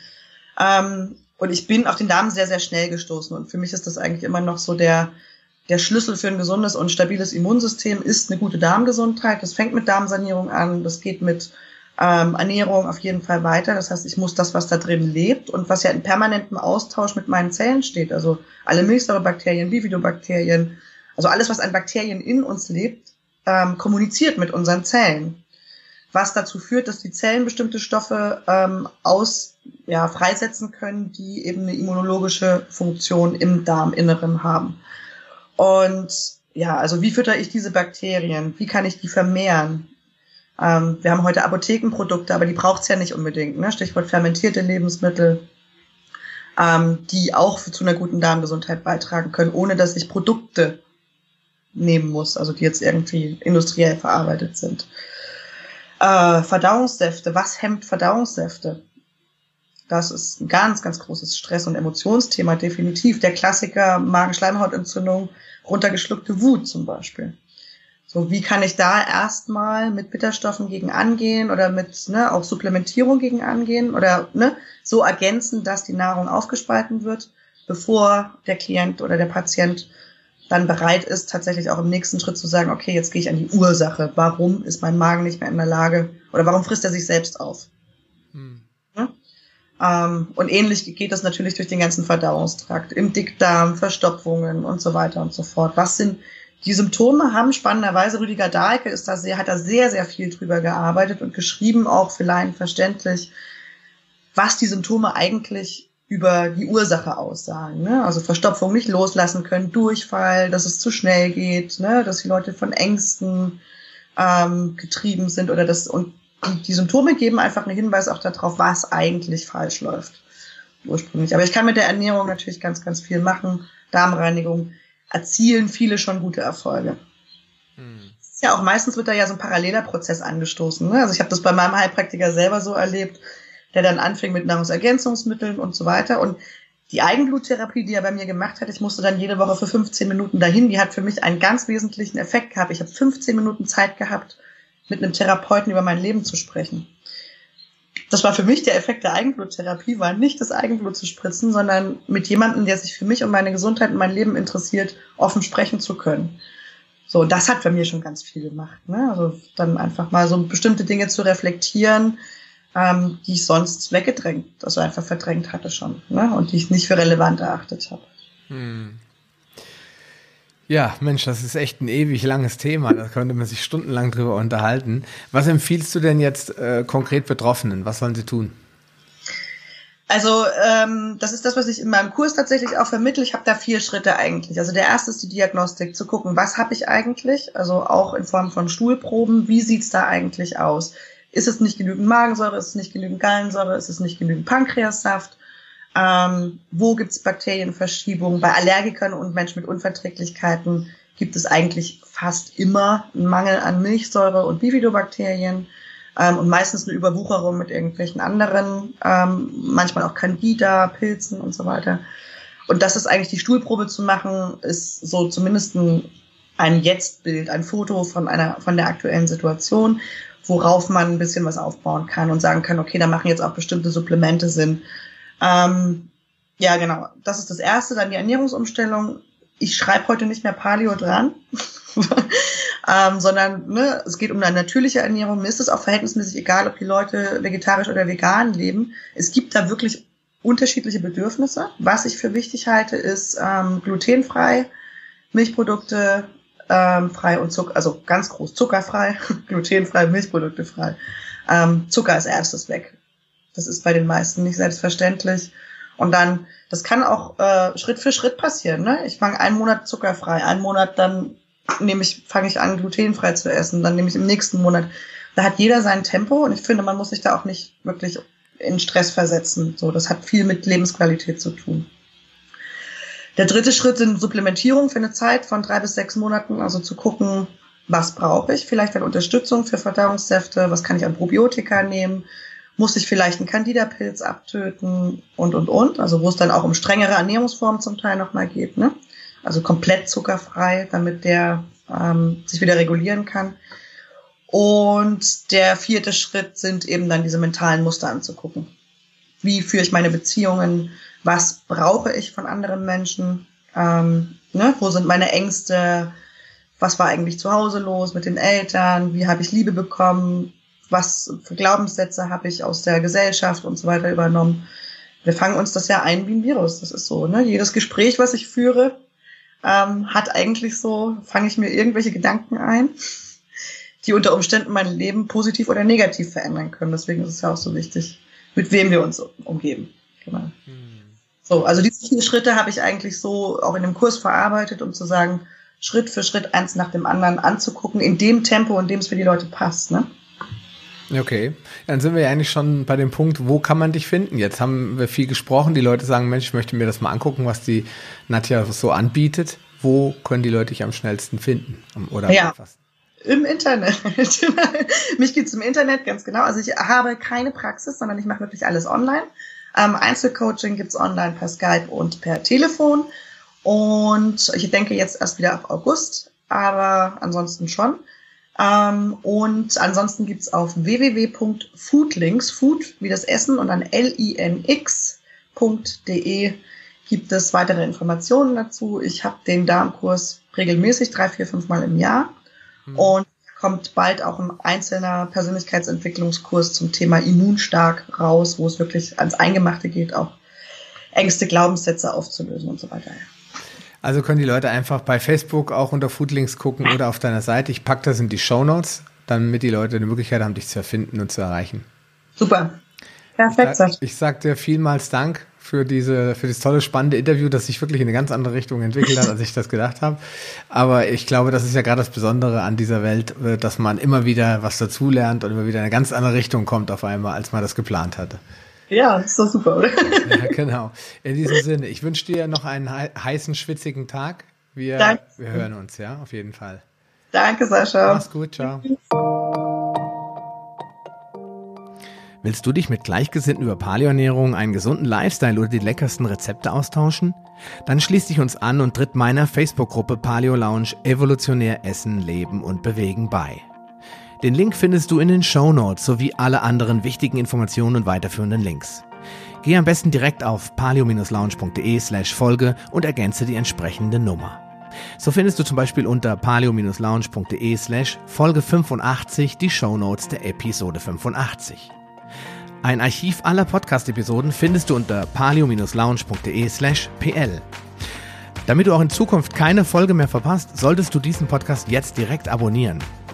Ähm, und ich bin auf den Darm sehr, sehr schnell gestoßen. Und für mich ist das eigentlich immer noch so der, der Schlüssel für ein gesundes und stabiles Immunsystem ist eine gute Darmgesundheit. Das fängt mit Darmsanierung an, das geht mit ähm, Ernährung auf jeden Fall weiter. Das heißt, ich muss das, was da drin lebt und was ja in permanentem Austausch mit meinen Zellen steht, also alle Milchsäurebakterien, Bifidobakterien, also alles, was an Bakterien in uns lebt, ähm, kommuniziert mit unseren Zellen. Was dazu führt, dass die Zellen bestimmte Stoffe ähm, aus, ja, freisetzen können, die eben eine immunologische Funktion im Darminneren haben. Und ja, also wie fütter ich diese Bakterien? Wie kann ich die vermehren? Ähm, wir haben heute Apothekenprodukte, aber die braucht's ja nicht unbedingt. Ne? Stichwort fermentierte Lebensmittel, ähm, die auch zu einer guten Darmgesundheit beitragen können, ohne dass ich Produkte nehmen muss, also die jetzt irgendwie industriell verarbeitet sind. Äh, Verdauungssäfte, was hemmt Verdauungssäfte? Das ist ein ganz, ganz großes Stress- und Emotionsthema, definitiv. Der Klassiker Magenschleimhautentzündung, runtergeschluckte Wut zum Beispiel. So, wie kann ich da erstmal mit Bitterstoffen gegen angehen oder mit ne, auch Supplementierung gegen angehen oder ne, so ergänzen, dass die Nahrung aufgespalten wird, bevor der Klient oder der Patient dann bereit ist, tatsächlich auch im nächsten Schritt zu sagen, okay, jetzt gehe ich an die Ursache. Warum ist mein Magen nicht mehr in der Lage oder warum frisst er sich selbst auf? Hm. Ähm, und ähnlich geht das natürlich durch den ganzen Verdauungstrakt, im Dickdarm, Verstopfungen und so weiter und so fort. Was sind die Symptome haben spannenderweise, Rüdiger Dahlke ist da sehr, hat da sehr, sehr viel drüber gearbeitet und geschrieben, auch Laien verständlich, was die Symptome eigentlich über die Ursache aussagen. Ne? Also Verstopfung nicht loslassen können, Durchfall, dass es zu schnell geht, ne? dass die Leute von Ängsten ähm, getrieben sind oder das und die, die Symptome geben einfach einen Hinweis auch darauf, was eigentlich falsch läuft ursprünglich. Aber ich kann mit der Ernährung natürlich ganz, ganz viel machen. Darmreinigung erzielen viele schon gute Erfolge. Hm. Ja, auch meistens wird da ja so ein paralleler Prozess angestoßen. Ne? Also ich habe das bei meinem Heilpraktiker selber so erlebt der dann anfing mit Nahrungsergänzungsmitteln und so weiter. Und die Eigenbluttherapie, die er bei mir gemacht hat, ich musste dann jede Woche für 15 Minuten dahin, die hat für mich einen ganz wesentlichen Effekt gehabt. Ich habe 15 Minuten Zeit gehabt, mit einem Therapeuten über mein Leben zu sprechen. Das war für mich der Effekt der Eigenbluttherapie, war nicht das Eigenblut zu spritzen, sondern mit jemandem, der sich für mich und meine Gesundheit und mein Leben interessiert, offen sprechen zu können. So, das hat bei mir schon ganz viel gemacht. Ne? Also dann einfach mal so bestimmte Dinge zu reflektieren, ähm, die ich sonst weggedrängt, also einfach verdrängt hatte schon ne? und die ich nicht für relevant erachtet habe. Hm. Ja, Mensch, das ist echt ein ewig langes Thema. Da könnte man sich stundenlang drüber unterhalten. Was empfiehlst du denn jetzt äh, konkret Betroffenen? Was sollen sie tun? Also ähm, das ist das, was ich in meinem Kurs tatsächlich auch vermittle. Ich habe da vier Schritte eigentlich. Also der erste ist die Diagnostik, zu gucken, was habe ich eigentlich, also auch in Form von Stuhlproben, wie sieht's da eigentlich aus? Ist es nicht genügend Magensäure? Ist es nicht genügend Gallensäure? Ist es nicht genügend Pankreassaft? Ähm, wo gibt es Bakterienverschiebungen? Bei Allergikern und Menschen mit Unverträglichkeiten gibt es eigentlich fast immer einen Mangel an Milchsäure und Bifidobakterien ähm, und meistens eine Überwucherung mit irgendwelchen anderen, ähm, manchmal auch Candida, Pilzen und so weiter. Und das ist eigentlich die Stuhlprobe zu machen, ist so zumindest ein, ein Jetzt-Bild, ein Foto von einer, von der aktuellen Situation worauf man ein bisschen was aufbauen kann und sagen kann, okay, da machen jetzt auch bestimmte Supplemente Sinn. Ähm, ja, genau. Das ist das Erste. Dann die Ernährungsumstellung. Ich schreibe heute nicht mehr Paleo dran, ähm, sondern ne, es geht um eine natürliche Ernährung. Mir ist es auch verhältnismäßig egal, ob die Leute vegetarisch oder vegan leben. Es gibt da wirklich unterschiedliche Bedürfnisse. Was ich für wichtig halte, ist ähm, glutenfrei, Milchprodukte, ähm, frei und Zucker, also ganz groß zuckerfrei, glutenfrei, Milchprodukte frei. Ähm, Zucker als erstes weg. Das ist bei den meisten nicht selbstverständlich. Und dann, das kann auch äh, Schritt für Schritt passieren. Ne? Ich fange einen Monat zuckerfrei, einen Monat dann nehme ich, fange ich an, glutenfrei zu essen, dann nehme ich im nächsten Monat. Da hat jeder sein Tempo und ich finde, man muss sich da auch nicht wirklich in Stress versetzen. So, das hat viel mit Lebensqualität zu tun. Der dritte Schritt sind Supplementierung für eine Zeit von drei bis sechs Monaten, also zu gucken, was brauche ich? Vielleicht eine Unterstützung für Verdauungssäfte, was kann ich an Probiotika nehmen? Muss ich vielleicht einen Candida-Pilz abtöten und, und, und? Also wo es dann auch um strengere Ernährungsformen zum Teil nochmal geht, ne? Also komplett zuckerfrei, damit der ähm, sich wieder regulieren kann. Und der vierte Schritt sind eben dann diese mentalen Muster anzugucken. Wie führe ich meine Beziehungen? Was brauche ich von anderen Menschen? Ähm, ne? Wo sind meine Ängste? Was war eigentlich zu Hause los mit den Eltern? Wie habe ich Liebe bekommen? Was für Glaubenssätze habe ich aus der Gesellschaft und so weiter übernommen? Wir fangen uns das ja ein wie ein Virus. Das ist so. Ne? Jedes Gespräch, was ich führe, ähm, hat eigentlich so, fange ich mir irgendwelche Gedanken ein die unter Umständen mein Leben positiv oder negativ verändern können. Deswegen ist es ja auch so wichtig, mit wem wir uns umgeben. Genau. Hm. So, also diese vier Schritte habe ich eigentlich so auch in dem Kurs verarbeitet, um zu sagen, Schritt für Schritt eins nach dem anderen anzugucken, in dem Tempo, in dem es für die Leute passt. Ne? Okay, dann sind wir ja eigentlich schon bei dem Punkt, wo kann man dich finden? Jetzt haben wir viel gesprochen, die Leute sagen, Mensch, ich möchte mir das mal angucken, was die Nadja so anbietet. Wo können die Leute dich am schnellsten finden? Oder ja. was? Im Internet. Mich gibt's im Internet, ganz genau. Also ich habe keine Praxis, sondern ich mache wirklich alles online. Ähm, Einzelcoaching gibt's online per Skype und per Telefon. Und ich denke jetzt erst wieder ab August, aber ansonsten schon. Ähm, und ansonsten gibt's auf www.foodlinks, Food wie das Essen und dann linx.de gibt es weitere Informationen dazu. Ich habe den Darmkurs regelmäßig, drei, vier, fünf Mal im Jahr. Mhm. Und kommt bald auch ein einzelner Persönlichkeitsentwicklungskurs zum Thema Immunstark raus, wo es wirklich ans Eingemachte geht, auch Ängste, Glaubenssätze aufzulösen und so weiter. Also können die Leute einfach bei Facebook auch unter Foodlinks gucken oder auf deiner Seite. Ich packe das in die Show Notes, damit die Leute die Möglichkeit haben, dich zu erfinden und zu erreichen. Super. Perfekt. Ich sag, ich sag dir vielmals Dank für diese, für das tolle, spannende Interview, das sich wirklich in eine ganz andere Richtung entwickelt hat, als ich das gedacht habe. Aber ich glaube, das ist ja gerade das Besondere an dieser Welt, äh, dass man immer wieder was dazulernt und immer wieder in eine ganz andere Richtung kommt auf einmal, als man das geplant hatte. Ja, ist doch super, oder? Ja, genau. In diesem Sinne, ich wünsche dir noch einen heißen, schwitzigen Tag. Wir, wir hören uns, ja, auf jeden Fall. Danke, Sascha. Mach's gut, ciao. Willst du dich mit Gleichgesinnten über Paleoernährung, einen gesunden Lifestyle oder die leckersten Rezepte austauschen? Dann schließ dich uns an und tritt meiner Facebook-Gruppe Paleo Lounge Evolutionär Essen, Leben und Bewegen bei. Den Link findest du in den Show Notes sowie alle anderen wichtigen Informationen und weiterführenden Links. Geh am besten direkt auf paleo-lounge.de slash Folge und ergänze die entsprechende Nummer. So findest du zum Beispiel unter paleo-lounge.de slash Folge 85 die Show Notes der Episode 85. Ein Archiv aller Podcast-Episoden findest du unter palio-lounge.de slash pl. Damit du auch in Zukunft keine Folge mehr verpasst, solltest du diesen Podcast jetzt direkt abonnieren.